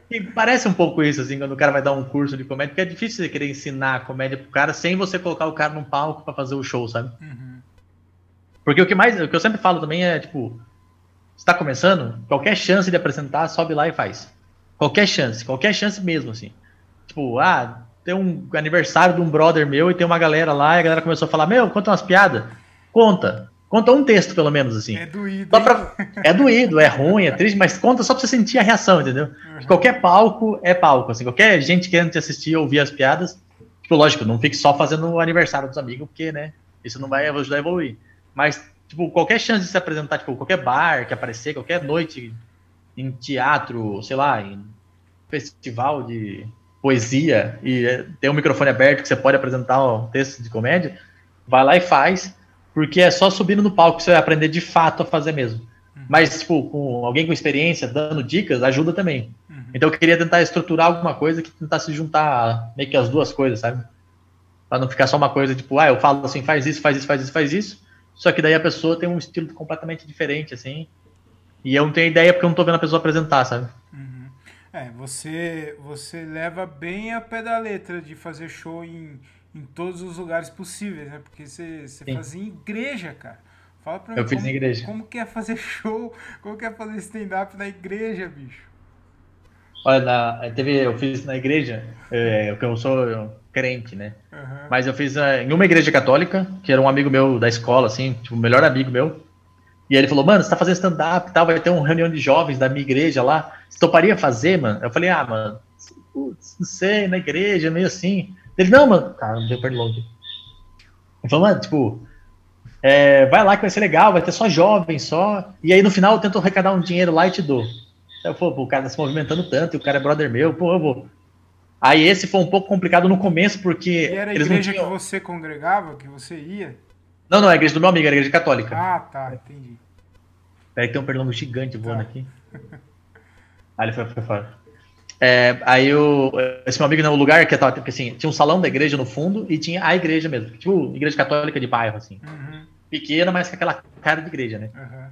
E parece um pouco isso, assim, quando o cara vai dar um curso de comédia, porque é difícil você querer ensinar comédia pro cara sem você colocar o cara num palco para fazer o show, sabe? Uhum. Porque o que mais, o que eu sempre falo também é, tipo, está começando, qualquer chance de apresentar, sobe lá e faz. Qualquer chance, qualquer chance mesmo, assim. Tipo, ah, tem um aniversário de um brother meu e tem uma galera lá e a galera começou a falar, meu, conta umas piadas. Conta. Conta um texto, pelo menos, assim. É doído. Pra... É doído, é ruim, é triste, mas conta só pra você sentir a reação, entendeu? Uhum. Qualquer palco é palco, assim. Qualquer gente querendo te assistir, ouvir as piadas. Tipo, lógico, não fique só fazendo o aniversário dos amigos, porque, né? Isso não vai ajudar a evoluir. Mas, tipo, qualquer chance de se apresentar, tipo, qualquer bar que aparecer, qualquer noite em teatro, sei lá, em festival de poesia e é, tem um microfone aberto que você pode apresentar um texto de comédia, vai lá e faz porque é só subindo no palco que você vai aprender de fato a fazer mesmo. Uhum. Mas, tipo, com alguém com experiência dando dicas, ajuda também. Uhum. Então eu queria tentar estruturar alguma coisa que tentasse juntar meio que as duas coisas, sabe? Pra não ficar só uma coisa, tipo, ah, eu falo assim, faz isso, faz isso, faz isso, faz isso. Só que daí a pessoa tem um estilo completamente diferente, assim. E eu não tenho ideia porque eu não tô vendo a pessoa apresentar, sabe? Uhum. É, você, você leva bem a pé da letra de fazer show em em todos os lugares possíveis, né? Porque você, você fazia em igreja, cara. Fala pra mim. Eu fiz como, igreja. Como que é fazer show? Como que é fazer stand-up na igreja, bicho? Olha, na, teve, eu fiz na igreja, é, eu sou crente, né? Uhum. Mas eu fiz é, em uma igreja católica, que era um amigo meu da escola, assim, tipo, o melhor amigo meu. E ele falou, mano, você tá fazendo stand-up e tal, vai ter uma reunião de jovens da minha igreja lá. Você toparia fazer, mano? Eu falei, ah, mano, putz, não sei, na igreja, meio assim. Ele, não, mano, cara, não deu aqui. Ele falou, mano, tipo, é, vai lá que vai ser legal, vai ter só jovem, só. E aí no final eu tento arrecadar um dinheiro lá e te dou. Aí eu falei, pô, o cara tá se movimentando tanto, e o cara é brother meu, pô, eu vou. Aí esse foi um pouco complicado no começo, porque. E era a igreja tinham... que você congregava, que você ia? Não, não, é a igreja do meu amigo, era a igreja católica. Ah, tá, entendi. Peraí que tem um pernilongo gigante voando tá. aqui. Aí ele foi, foi fora. É, aí o, esse meu amigo, no lugar que tava, porque assim, tinha um salão da igreja no fundo e tinha a igreja mesmo, tipo, igreja católica de bairro, assim. Uhum. Pequena, mas com aquela cara de igreja, né? Uhum.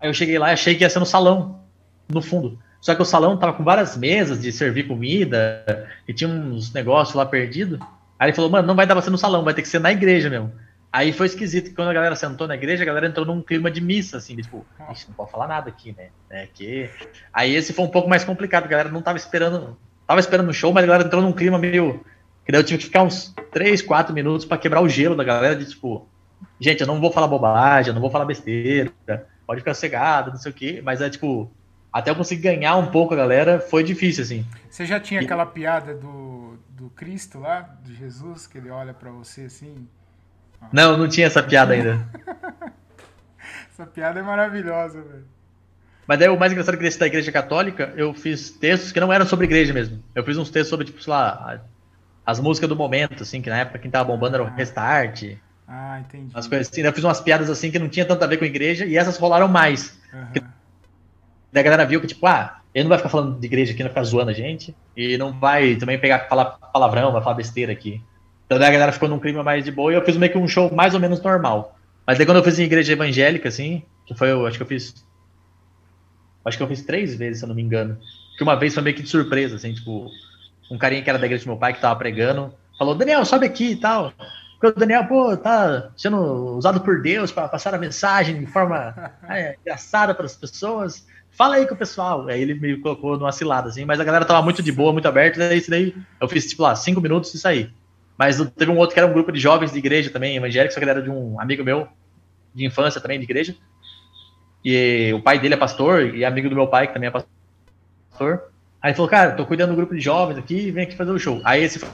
Aí eu cheguei lá e achei que ia ser no salão, no fundo. Só que o salão tava com várias mesas de servir comida e tinha uns negócios lá perdido. Aí ele falou, mano, não vai dar pra ser no salão, vai ter que ser na igreja mesmo. Aí foi esquisito, quando a galera sentou na igreja, a galera entrou num clima de missa, assim, tipo, Ixi, não pode falar nada aqui, né? É que... Aí esse foi um pouco mais complicado, a galera não tava esperando, tava esperando o show, mas a galera entrou num clima meio. Que daí eu tive que ficar uns 3, 4 minutos para quebrar o gelo da galera, de tipo, gente, eu não vou falar bobagem, eu não vou falar besteira, pode ficar cegado, não sei o quê, mas é tipo, até eu conseguir ganhar um pouco a galera, foi difícil, assim. Você já tinha e... aquela piada do, do Cristo lá, de Jesus, que ele olha para você assim. Não, não tinha essa piada ainda. essa piada é maravilhosa, velho. Mas daí o mais engraçado é que desse da igreja católica, eu fiz textos que não eram sobre igreja mesmo. Eu fiz uns textos sobre, tipo, sei lá, as músicas do momento, assim, que na época quem tava bombando era o Restart. Ah, entendi. As coisas assim. Eu fiz umas piadas assim que não tinha tanto a ver com a igreja e essas rolaram mais. Uhum. Daí a galera viu que, tipo, ah, ele não vai ficar falando de igreja aqui, não vai ficar zoando a gente. E não vai também pegar falar palavrão, vai falar besteira aqui. Então daí a galera ficou num clima mais de boa e eu fiz meio que um show mais ou menos normal. Mas daí quando eu fiz em igreja evangélica, assim, que foi, eu acho que eu fiz. Acho que eu fiz três vezes, se eu não me engano. Que uma vez foi meio que de surpresa, assim, tipo, um carinha que era da igreja do meu pai que tava pregando, falou, Daniel, sobe aqui e tal. Porque o Daniel, pô, tá sendo usado por Deus para passar a mensagem de forma é, engraçada para as pessoas. Fala aí com o pessoal. Aí ele me colocou numa cilada, assim, mas a galera tava muito de boa, muito aberta, daí isso daí eu fiz, tipo, lá, cinco minutos e saí. Mas teve um outro que era um grupo de jovens de igreja também, evangélico, só que era de um amigo meu, de infância também, de igreja. E o pai dele é pastor, e amigo do meu pai, que também é pastor. Aí falou, cara, tô cuidando do grupo de jovens aqui, vem aqui fazer o show. Aí esse foi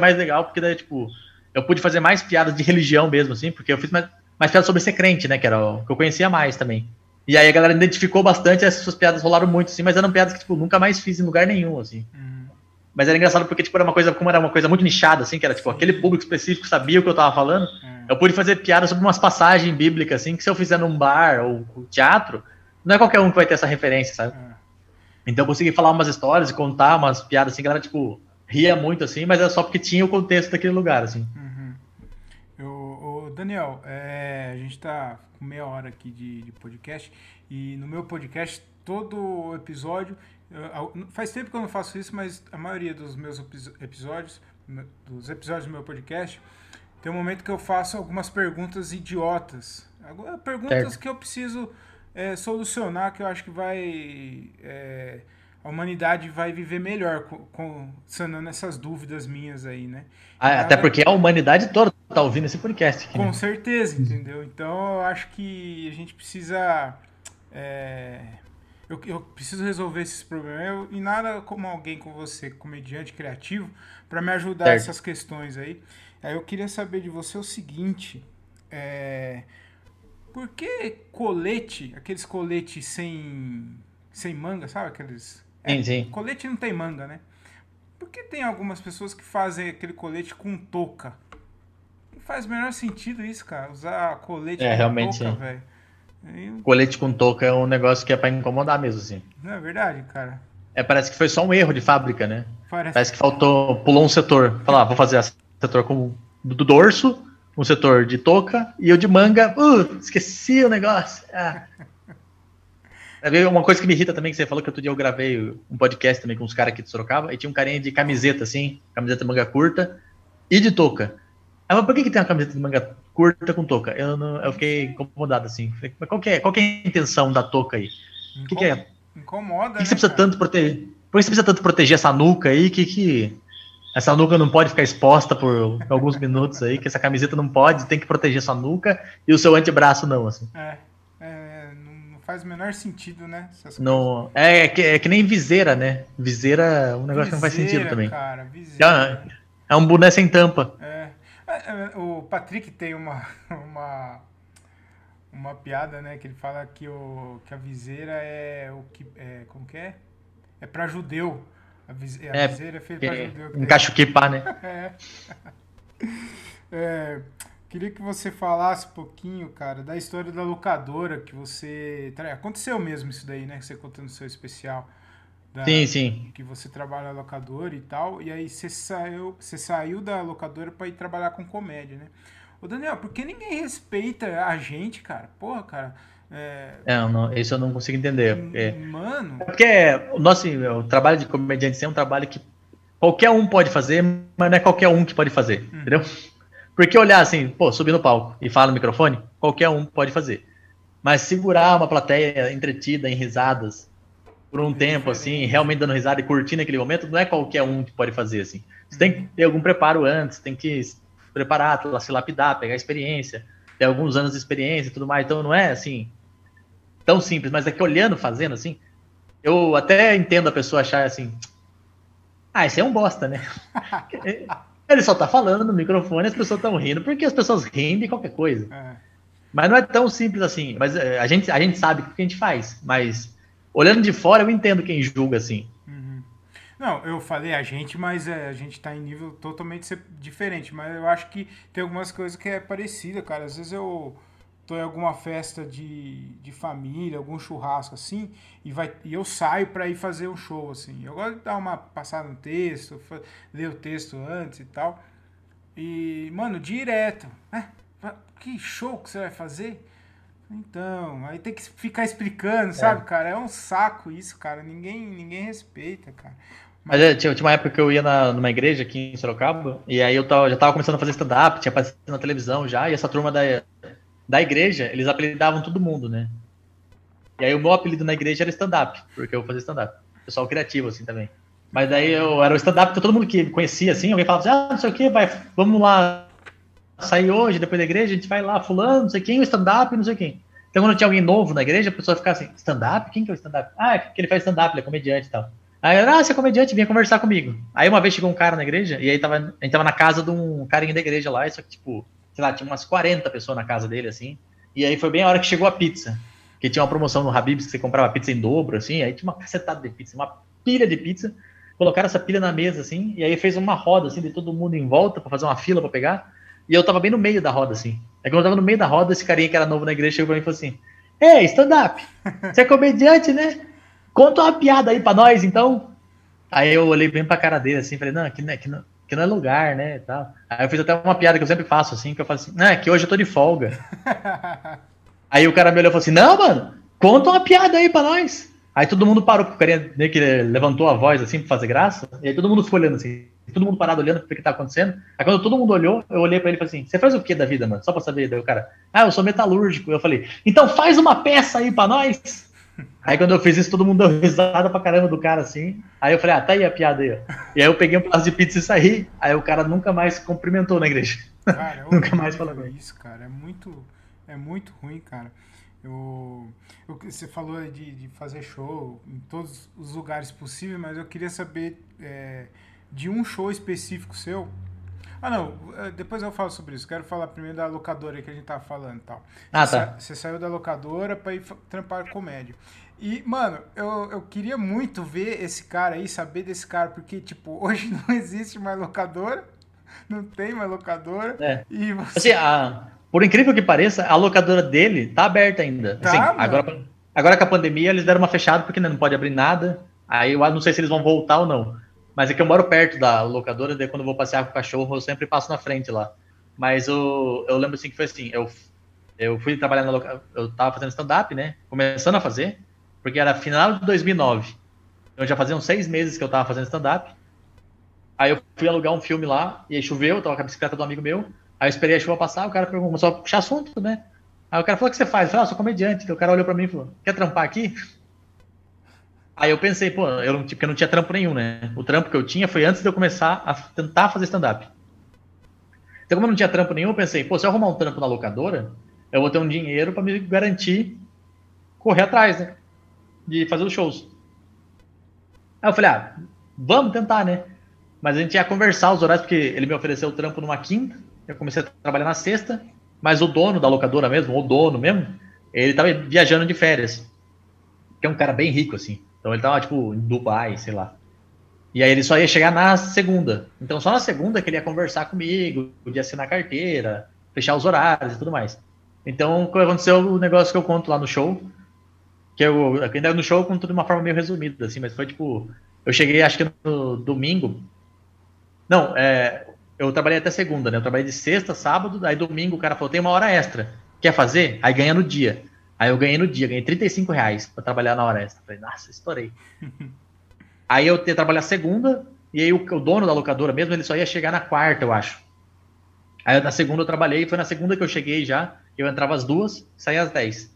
mais legal, porque daí, tipo, eu pude fazer mais piadas de religião mesmo, assim, porque eu fiz mais, mais piadas sobre ser crente, né, que era o que eu conhecia mais também. E aí a galera identificou bastante, essas piadas rolaram muito, assim, mas eram piadas que, tipo, nunca mais fiz em lugar nenhum, assim. Uhum. Mas era engraçado porque, tipo, era uma coisa, como era uma coisa muito nichada, assim, que era, tipo, aquele público específico sabia o que eu tava falando, hum. eu pude fazer piada sobre umas passagens bíblicas, assim, que se eu fizer num bar ou teatro, não é qualquer um que vai ter essa referência, sabe? Hum. Então eu consegui falar umas histórias e contar umas piadas, assim, que era, tipo, ria muito, assim, mas era só porque tinha o contexto daquele lugar, assim. Uhum. Eu, Daniel, é, a gente tá com meia hora aqui de, de podcast, e no meu podcast, todo episódio Faz tempo que eu não faço isso, mas a maioria dos meus episódios, dos episódios do meu podcast, tem um momento que eu faço algumas perguntas idiotas. Perguntas certo. que eu preciso é, solucionar, que eu acho que vai. É, a humanidade vai viver melhor com, com, sanando essas dúvidas minhas aí, né? Ah, até porque a humanidade toda tá ouvindo esse podcast. Aqui, com né? certeza, entendeu? Então eu acho que a gente precisa. É, eu, eu preciso resolver esses problemas. Eu, e nada como alguém como você, comediante criativo, para me ajudar certo. essas questões aí. Aí eu queria saber de você o seguinte: é, por que colete, aqueles coletes sem, sem manga, sabe? Aqueles. É, sim, sim. Colete não tem manga, né? Por que tem algumas pessoas que fazem aquele colete com touca? Não faz o menor sentido isso, cara. Usar colete é, com realmente, touca, velho. Colete com touca é um negócio que é pra incomodar mesmo, assim. Não é verdade, cara? É, parece que foi só um erro de fábrica, né? Parece, parece que faltou, pulou um setor. Falar, ah, vou fazer esse setor com, do dorso, um setor de touca e o de manga. Uh, esqueci o negócio. Ah. Uma coisa que me irrita também, que você falou que outro dia eu gravei um podcast também com uns caras aqui de Sorocaba, e tinha um carinha de camiseta, assim, camiseta manga curta e de touca. Aí, mas por que, que tem uma camiseta de manga curta com touca. Eu, não, eu fiquei incomodado assim. Mas qual é, qual é a intenção da touca aí? O que, que, é? Incomoda. Por que, né, você precisa cara? tanto proteger? Por que você precisa tanto proteger essa nuca aí? Que, que essa nuca não pode ficar exposta por alguns minutos aí, que essa camiseta não pode, tem que proteger sua nuca e o seu antebraço não, assim. É, é não faz o menor sentido, né? Não, é, é, que, é que nem viseira, né? Viseira é um negócio viseira, que não faz sentido também. Cara, viseira. É, é um boné sem tampa. É. É, o Patrick tem uma, uma, uma piada, né? Que ele fala que, o, que a viseira é o que. É, como que é? É pra judeu. A, viseira, a é, viseira é feita pra judeu. Né? é. é. Queria que você falasse um pouquinho, cara, da história da locadora que você. Aconteceu mesmo isso daí, né? Que você contou no seu especial. Da, sim, sim. Que você trabalha locadora e tal, e aí você saiu, você saiu da locadora para ir trabalhar com comédia, né? Ô Daniel, por que ninguém respeita a gente, cara? Porra, cara. É, é não, isso eu não consigo entender. É, Mano. É porque o nosso o trabalho de comediante é um trabalho que qualquer um pode fazer, mas não é qualquer um que pode fazer, hum. entendeu? Porque olhar assim, pô, subir no palco e falar no microfone, qualquer um pode fazer. Mas segurar uma plateia entretida em risadas por um tempo, assim, realmente dando risada e curtindo aquele momento, não é qualquer um que pode fazer, assim. Você tem que ter algum preparo antes, tem que se preparar, se lapidar, pegar experiência, ter alguns anos de experiência e tudo mais. Então não é, assim, tão simples, mas é que olhando, fazendo, assim, eu até entendo a pessoa achar, assim, ah, esse é um bosta, né? Ele só tá falando no microfone, as pessoas estão rindo, porque as pessoas riem de qualquer coisa. É. Mas não é tão simples assim. Mas é, a gente, a gente sabe o que a gente faz. Mas olhando de fora, eu entendo quem julga assim. Uhum. Não, eu falei a gente, mas é, a gente tá em nível totalmente diferente. Mas eu acho que tem algumas coisas que é parecida, cara. Às vezes eu tô em alguma festa de, de família, algum churrasco assim, e, vai, e eu saio para ir fazer um show, assim. Eu gosto de dar uma passada no texto, ler o texto antes e tal. E, mano, direto, né? Que show que você vai fazer? Então, aí tem que ficar explicando, sabe, é. cara? É um saco isso, cara. Ninguém, ninguém respeita, cara. Mas é, tinha, tinha uma época que eu ia na, numa igreja aqui em Sorocaba, e aí eu tava, já tava começando a fazer stand-up, tinha aparecido na televisão já, e essa turma da, da igreja, eles apelidavam todo mundo, né? E aí o meu apelido na igreja era stand-up, porque eu fazia stand-up. Pessoal criativo, assim, também. Mas daí eu era o stand-up, então todo mundo que conhecia, assim, alguém falava assim, ah, não sei o que, vai, vamos lá sair hoje, depois da igreja, a gente vai lá, fulano, não sei quem, o stand-up, não sei quem. Então quando tinha alguém novo na igreja, a pessoa ficava assim, stand-up? Quem que é o stand-up? Ah, é que ele faz stand-up, ele é comediante e tal. Aí ah, você é comediante, vinha conversar comigo. Aí uma vez chegou um cara na igreja, e aí tava, a gente tava na casa de um carinha da igreja lá, só que, tipo, sei lá, tinha umas 40 pessoas na casa dele, assim. E aí foi bem a hora que chegou a pizza. Que tinha uma promoção no Habib's que você comprava pizza em dobro, assim. Aí tinha uma cacetada de pizza, uma pilha de pizza. Colocaram essa pilha na mesa, assim. E aí fez uma roda, assim, de todo mundo em volta para fazer uma fila para pegar. E eu tava bem no meio da roda, assim. Aí quando eu tava no meio da roda, esse carinha que era novo na igreja chegou pra mim e falou assim: Ei, stand-up, você é comediante, né? Conta uma piada aí pra nós, então. Aí eu olhei bem pra cara dele, assim, falei: Não, aqui não, aqui não, que não é lugar, né, tal. Aí eu fiz até uma piada que eu sempre faço, assim, que eu falo assim, não, é que hoje eu tô de folga. aí o cara me olhou e falou assim, não, mano, conta uma piada aí pra nós. Aí todo mundo parou, porque o carinha meio que levantou a voz, assim, pra fazer graça, e aí todo mundo ficou olhando, assim, todo mundo parado olhando o que tá acontecendo. Aí quando todo mundo olhou, eu olhei pra ele e falei assim, você faz o que da vida, mano? Só pra saber. Daí o cara, ah, eu sou metalúrgico. Eu falei, então faz uma peça aí pra nós. Aí quando eu fiz isso, todo mundo deu risada pra caramba do cara assim. Aí eu falei, ah, tá aí a piada aí, ó. E aí eu peguei um pedaço de pizza e saí. Aí o cara nunca mais cumprimentou na igreja. Cara, é nunca mais falou isso, cara. É muito, é muito ruim, cara. Eu, eu, você falou de, de fazer show em todos os lugares possíveis, mas eu queria saber é, de um show específico seu. Ah, não, é, depois eu falo sobre isso. Quero falar primeiro da locadora que a gente tava falando e tal. Ah, você, tá. Você saiu da locadora pra ir trampar comédia. E, mano, eu, eu queria muito ver esse cara aí, saber desse cara, porque, tipo, hoje não existe mais locadora, não tem mais locadora. É. E você... Assim, a, por incrível que pareça, a locadora dele tá aberta ainda. Tá, assim, agora, agora com a pandemia, eles deram uma fechada porque né, não pode abrir nada. Aí eu não sei se eles vão voltar ou não. Mas é que eu moro perto da locadora, daí quando eu vou passear com o cachorro, eu sempre passo na frente lá. Mas eu, eu lembro assim que foi assim, eu, eu fui trabalhar na locadora, eu tava fazendo stand-up, né? Começando a fazer porque era final de 2009. Então já faziam seis meses que eu tava fazendo stand-up. Aí eu fui alugar um filme lá, e aí choveu, eu tava com a bicicleta do amigo meu. Aí eu esperei a chuva passar, o cara começou a puxar assunto, né? Aí o cara falou: O que você faz? Eu falei: ah, sou comediante. Então o cara olhou pra mim e falou: Quer trampar aqui? Aí eu pensei, pô, eu não, porque eu não tinha trampo nenhum, né? O trampo que eu tinha foi antes de eu começar a tentar fazer stand-up. Então, como eu não tinha trampo nenhum, eu pensei, pô, se eu arrumar um trampo na locadora, eu vou ter um dinheiro para me garantir correr atrás, né? de fazer os shows. Aí eu falei, ah, vamos tentar, né? Mas a gente ia conversar os horários, porque ele me ofereceu o trampo numa quinta, eu comecei a trabalhar na sexta, mas o dono da locadora mesmo, o dono mesmo, ele tava viajando de férias. Que é um cara bem rico, assim. Então ele tava, tipo, em Dubai, sei lá. E aí ele só ia chegar na segunda. Então só na segunda que ele ia conversar comigo, podia assinar carteira, fechar os horários e tudo mais. Então, aconteceu o negócio que eu conto lá no show, que eu ainda no show com tudo de uma forma meio resumida, assim, mas foi tipo. Eu cheguei, acho que no domingo. Não, é, eu trabalhei até segunda, né? Eu trabalhei de sexta, sábado, aí domingo o cara falou: tem uma hora extra. Quer fazer? Aí ganha no dia. Aí eu ganhei no dia, ganhei 35 reais pra trabalhar na hora extra. Falei, nossa, estourei. aí eu ia trabalhar segunda, e aí o, o, dono da locadora mesmo, ele só ia chegar na quarta, eu acho. Aí na segunda eu trabalhei, foi na segunda que eu cheguei já. Eu entrava às duas, saía às dez.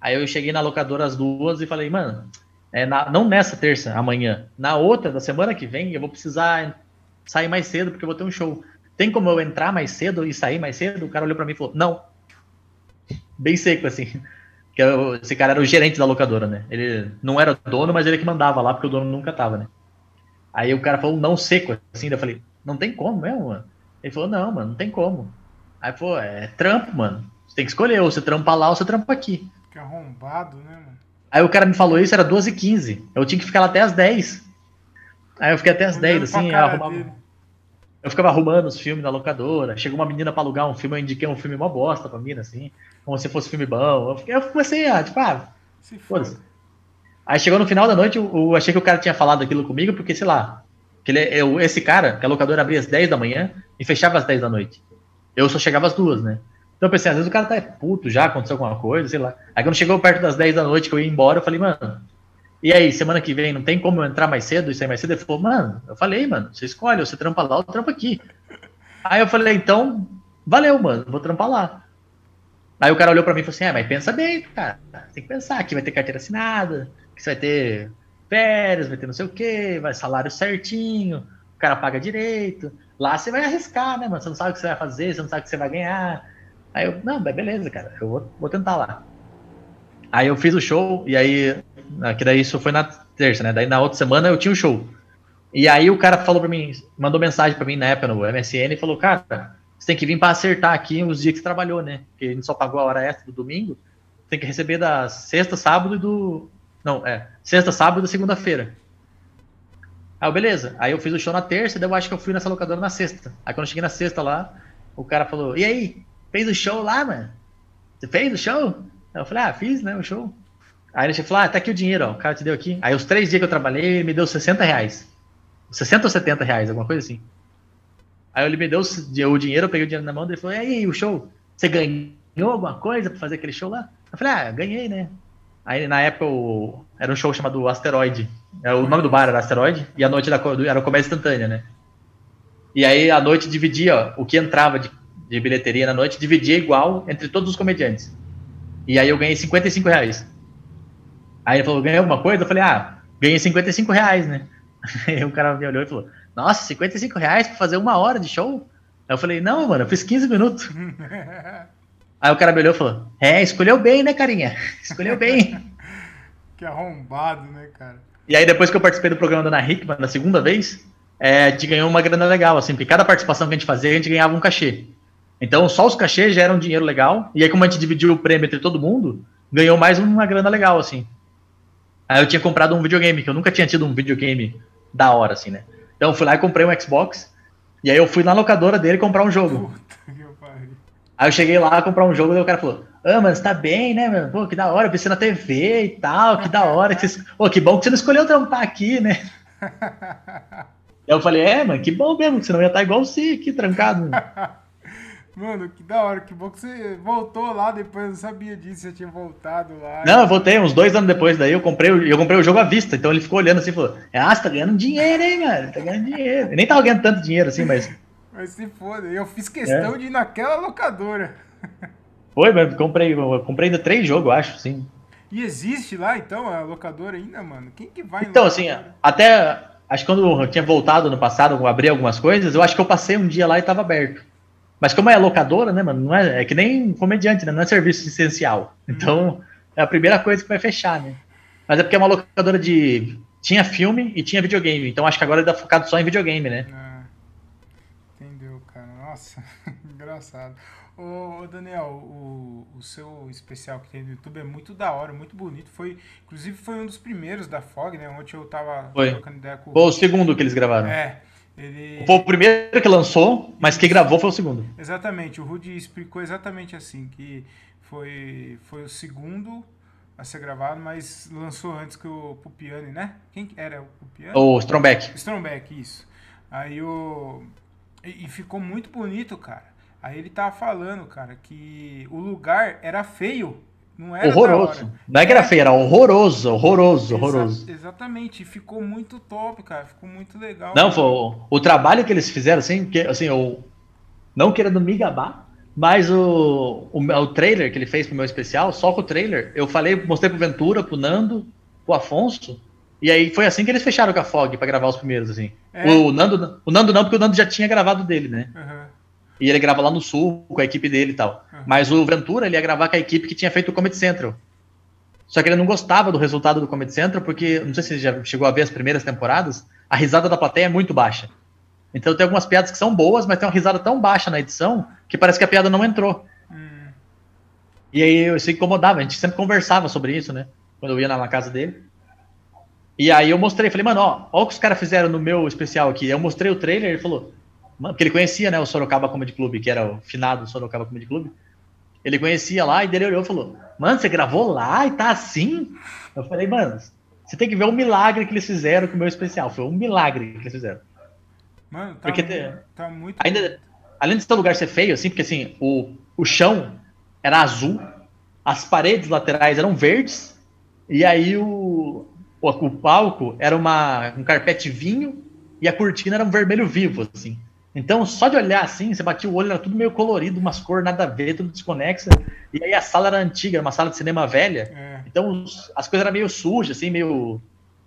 Aí eu cheguei na locadora às duas e falei, mano, é na, não nessa terça, amanhã, na outra, da semana que vem, eu vou precisar sair mais cedo porque eu vou ter um show. Tem como eu entrar mais cedo e sair mais cedo? O cara olhou para mim e falou, não. Bem seco, assim. Que eu, esse cara era o gerente da locadora, né? Ele não era dono, mas ele que mandava lá, porque o dono nunca tava, né? Aí o cara falou, não seco, assim. Daí eu falei, não tem como mesmo, mano. Ele falou, não, mano, não tem como. Aí, pô, é trampo, mano. Você tem que escolher, ou você trampa lá ou você trampa aqui. Que arrombado, né, mano? Aí o cara me falou isso, era 12h15. Eu tinha que ficar lá até as 10. Aí eu fiquei até as 10, assim, arrumava. Eu ficava arrumando os filmes na locadora. Chegou uma menina pra alugar um filme, eu indiquei um filme mó bosta pra mim, assim. Como se fosse filme bom. Eu, fiquei, eu comecei a, tipo, ah, se foda Aí chegou no final da noite, eu, eu, achei que o cara tinha falado aquilo comigo, porque, sei lá, que ele, eu, esse cara, que a locadora abria às 10 da manhã e fechava às 10 da noite. Eu só chegava às duas, né? Então eu pensei, às vezes o cara tá puto já, aconteceu alguma coisa, sei lá. Aí quando chegou perto das 10 da noite que eu ia embora, eu falei, mano, e aí, semana que vem não tem como eu entrar mais cedo e sair mais cedo? Ele falou, mano, eu falei, mano, você escolhe, você trampa lá ou trampa aqui. Aí eu falei, então, valeu, mano, vou trampar lá. Aí o cara olhou pra mim e falou assim, é, mas pensa bem, cara, tem que pensar que vai ter carteira assinada, que você vai ter férias, vai ter não sei o quê, vai salário certinho, o cara paga direito. Lá você vai arriscar, né, mano? Você não sabe o que você vai fazer, você não sabe o que você vai ganhar. Aí eu, não, beleza, cara, eu vou, vou tentar lá. Aí eu fiz o show, e aí ah, que daí isso foi na terça, né? Daí na outra semana eu tinha o um show. E aí o cara falou para mim, mandou mensagem para mim na época no MSN e falou: Cara, você tem que vir para acertar aqui os dias que você trabalhou, né? Porque a gente só pagou a hora extra do domingo. Tem que receber da sexta, sábado e do. Não, é. Sexta, sábado e segunda-feira. Aí eu, beleza. Aí eu fiz o show na terça, daí eu acho que eu fui nessa locadora na sexta. Aí quando eu cheguei na sexta lá, o cara falou: E aí? Fez o show lá, mano? Você fez o show? Eu falei: Ah, fiz, né? O show. Aí ele falou: Ah, tá aqui o dinheiro, ó, o cara te deu aqui. Aí os três dias que eu trabalhei, me deu 60 reais. 60 ou 70 reais, alguma coisa assim. Aí ele me deu o dinheiro, eu peguei o dinheiro na mão dele e falou: E aí, o show? Você ganhou alguma coisa pra fazer aquele show lá? Eu falei: Ah, ganhei, né? Aí na época o... era um show chamado Asteroid. É, o nome do bar era Asteroid e a noite era, era comédia instantânea, né? E aí a noite dividia, o que entrava de, de bilheteria na noite dividia igual entre todos os comediantes. E aí eu ganhei 55 reais. Aí ele falou, ganhei alguma coisa? Eu falei, ah, ganhei 55 reais, né? Aí o cara me olhou e falou, nossa, 55 reais pra fazer uma hora de show? Aí eu falei, não, mano, eu fiz 15 minutos. Aí o cara me olhou e falou, é, escolheu bem, né, carinha? Escolheu bem. que arrombado, né, cara? E aí depois que eu participei do programa da Ana Hickman, na segunda vez, é, a gente ganhou uma grana legal, assim, porque cada participação que a gente fazia, a gente ganhava um cachê. Então, só os cachês já eram dinheiro legal, e aí como a gente dividiu o prêmio entre todo mundo, ganhou mais uma grana legal, assim. Aí eu tinha comprado um videogame, que eu nunca tinha tido um videogame da hora, assim, né? Então eu fui lá e comprei um Xbox. E aí eu fui na locadora dele comprar um jogo. Aí eu cheguei lá comprar um jogo e o cara falou: Ah, mano, você tá bem, né, mano? Pô, que da hora, eu pensei na TV e tal, que da hora. Que. Pô, que bom que você não escolheu trampar aqui, né? eu falei, é, mano, que bom mesmo, que você não ia estar igual você aqui, trancado. Mano, que da hora, que bom que você voltou lá depois, eu não sabia disso, você tinha voltado lá. Não, eu voltei uns dois anos depois, daí eu comprei, eu comprei o jogo à vista, então ele ficou olhando assim e falou, ah, você tá ganhando dinheiro, hein, mano, tá ganhando dinheiro. Eu nem tava ganhando tanto dinheiro assim, mas... Mas se foda, eu fiz questão é. de ir naquela locadora. Foi, mas comprei, eu comprei ainda três jogos, eu acho, sim. E existe lá, então, a locadora ainda, mano? Quem que vai Então, assim, até, acho que quando eu tinha voltado no passado, eu abri algumas coisas, eu acho que eu passei um dia lá e tava aberto. Mas como é locadora, né, mano? Não é, é que nem comediante, né? Não é serviço essencial. Uhum. Então, é a primeira coisa que vai fechar, né? Mas é porque é uma locadora de. Tinha filme e tinha videogame. Então acho que agora ele tá focado só em videogame, né? Ah, entendeu, cara? Nossa, engraçado. Ô, Daniel, o, o seu especial que tem no YouTube é muito da hora, muito bonito. Foi, inclusive foi um dos primeiros da FOG, né? Ontem eu tava foi. trocando ideia com Foi o segundo que eles gravaram. É. Ele... Foi o primeiro que lançou, mas que gravou foi o segundo. Exatamente, o Rudy explicou exatamente assim, que foi, foi o segundo a ser gravado, mas lançou antes que o Pupiani, né? Quem era o Pupiani? O Strombeck. Strombeck, isso. Aí o. E, e ficou muito bonito, cara. Aí ele tava falando, cara, que o lugar era feio. Não era horroroso. Não é que era feio, era horroroso, horroroso, Exa horroroso. Exatamente, ficou muito top, cara. Ficou muito legal. Não, foi o, o trabalho que eles fizeram, assim, que, assim, eu não querendo me gabar, mas o, o, o, trailer que ele fez pro meu especial, só com o trailer, eu falei, mostrei pro Ventura, pro Nando, pro Afonso, e aí foi assim que eles fecharam com a Fog para gravar os primeiros, assim. É. O, Nando, o Nando não, porque o Nando já tinha gravado dele, né? Uhum. E ele grava lá no sul, com a equipe dele e tal. Uhum. Mas o Ventura, ele ia gravar com a equipe que tinha feito o Comedy Central. Só que ele não gostava do resultado do Comedy Central, porque, não sei se você já chegou a ver as primeiras temporadas, a risada da plateia é muito baixa. Então tem algumas piadas que são boas, mas tem uma risada tão baixa na edição que parece que a piada não entrou. Hum. E aí eu se incomodava, a gente sempre conversava sobre isso, né? Quando eu ia na, casa dele. E aí eu mostrei, falei, mano, ó, ó o que os caras fizeram no meu especial aqui. Eu mostrei o trailer, ele falou, porque ele conhecia, né, o Sorocaba Comedy Club, que era o finado Sorocaba Comedy Club. Ele conhecia lá e dele olhou e falou, mano, você gravou lá e tá assim? Eu falei, mano, você tem que ver o milagre que eles fizeram com o meu especial. Foi um milagre que eles fizeram. Mano, tá, porque muito, tá muito. Ainda, além de seu lugar ser feio, assim, porque assim, o, o chão era azul, as paredes laterais eram verdes, e aí o, o, o palco era uma, um carpete vinho e a cortina era um vermelho vivo, assim. Então, só de olhar assim, você batia o olho, era tudo meio colorido, umas cores nada a ver, tudo desconexa. E aí a sala era antiga, era uma sala de cinema velha. É. Então, as coisas eram meio sujas, assim, meio.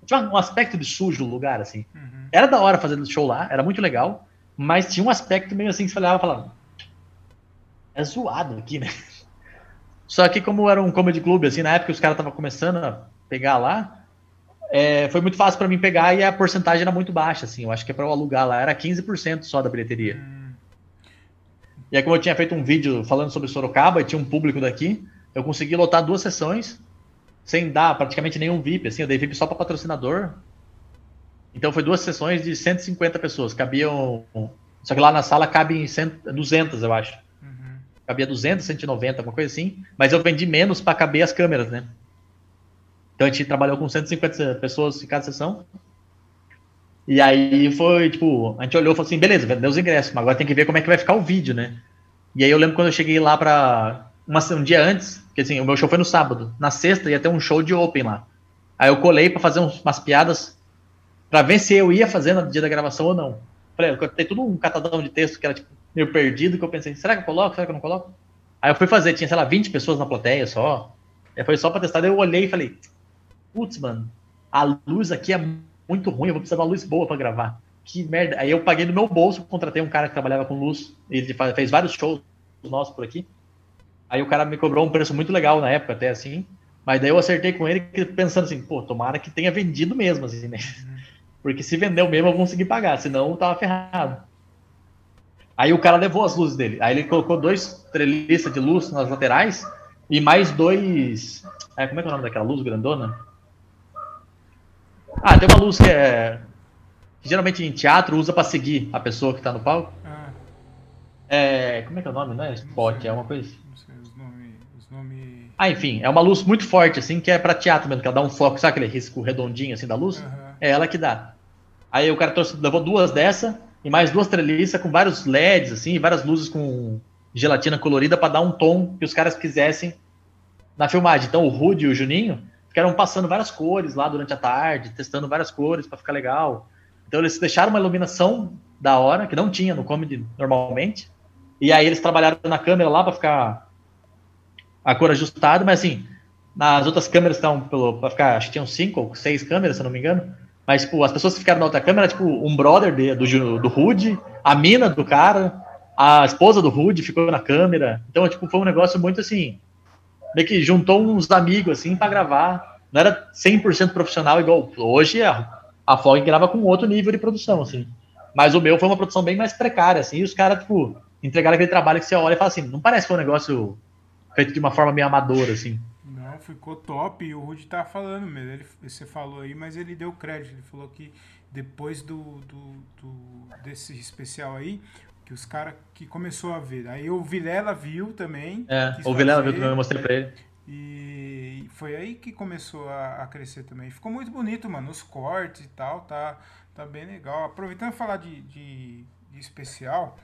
Tinha um aspecto de sujo o lugar, assim. Uhum. Era da hora fazer show lá, era muito legal, mas tinha um aspecto meio assim que você olhava e falava, é zoado aqui, né? Só que como era um comedy club, assim, na época os caras estavam começando a pegar lá, é, foi muito fácil para mim pegar e a porcentagem era muito baixa, assim, eu acho que é para eu alugar lá era 15% só da bilheteria. Hum. E aí como eu tinha feito um vídeo falando sobre Sorocaba e tinha um público daqui, eu consegui lotar duas sessões sem dar praticamente nenhum VIP, assim, eu dei VIP só para patrocinador, então foi duas sessões de 150 pessoas. Cabiam. Só que lá na sala cabem 200, eu acho. Uhum. Cabia 200, 190, alguma coisa assim. Mas eu vendi menos para caber as câmeras, né? Então a gente trabalhou com 150 pessoas em cada sessão. E aí foi, tipo, a gente olhou e falou assim: beleza, vendeu os ingressos, mas agora tem que ver como é que vai ficar o vídeo, né? E aí eu lembro quando eu cheguei lá pra. Uma, um dia antes, que assim, o meu show foi no sábado. Na sexta ia ter um show de open lá. Aí eu colei para fazer umas piadas para ver se eu ia fazer no dia da gravação ou não. Falei, eu cortei tudo um catadão de texto que era tipo, meio perdido, que eu pensei, será que eu coloco? Será que eu não coloco? Aí eu fui fazer, tinha, sei lá, 20 pessoas na plateia só. Aí foi só pra testar, daí eu olhei e falei, putz, mano, a luz aqui é muito ruim, eu vou precisar de uma luz boa para gravar. Que merda. Aí eu paguei no meu bolso, contratei um cara que trabalhava com luz, ele fez vários shows nossos por aqui. Aí o cara me cobrou um preço muito legal na época, até assim. Mas daí eu acertei com ele pensando assim, pô, tomara que tenha vendido mesmo, assim, né? Porque se vendeu mesmo, eu vou conseguir pagar, senão eu tava ferrado. Aí o cara levou as luzes dele. Aí ele colocou dois treliças de luz nas laterais e mais dois. É, como é que é o nome daquela luz grandona? Ah, tem uma luz que é. Que geralmente em teatro usa para seguir a pessoa que tá no palco. Ah. É. Como é que é o nome? Não é spot, é uma coisa assim. Não sei, os nomes. Os nome... Ah, enfim, é uma luz muito forte, assim, que é para teatro mesmo, que ela dá um foco, sabe aquele risco redondinho assim da luz? Uhum. É ela que dá. Aí o cara trouxe, levou duas dessa e mais duas treliças com vários LEDs, assim, várias luzes com gelatina colorida para dar um tom que os caras quisessem na filmagem. Então o Rude e o Juninho ficaram passando várias cores lá durante a tarde, testando várias cores para ficar legal. Então eles deixaram uma iluminação da hora, que não tinha no comedy normalmente. E aí eles trabalharam na câmera lá para ficar a cor ajustada, mas assim, nas outras câmeras estão para ficar, acho que tinham cinco ou seis câmeras, se não me engano. Mas, tipo, as pessoas que ficaram na outra câmera, tipo, um brother de, do, do Rude, a mina do cara, a esposa do Rude ficou na câmera. Então, tipo, foi um negócio muito assim. Meio que juntou uns amigos, assim, para gravar. Não era 100% profissional, igual hoje a, a Fog grava com outro nível de produção, assim. Mas o meu foi uma produção bem mais precária, assim, e os caras, tipo, entregaram aquele trabalho que você olha e fala assim, não parece que foi um negócio feito de uma forma meio amadora, assim ficou top. E o Rudy tá falando mesmo. Ele, você falou aí, mas ele deu crédito. Ele falou que depois do, do, do desse especial aí, que os caras que começou a ver. Aí o Vilela viu também. É, o Vilela viu também, eu mostrei pra ele. E foi aí que começou a, a, crescer também. Ficou muito bonito, mano. Os cortes e tal, tá, tá bem legal. Aproveitando falar de, de, de especial,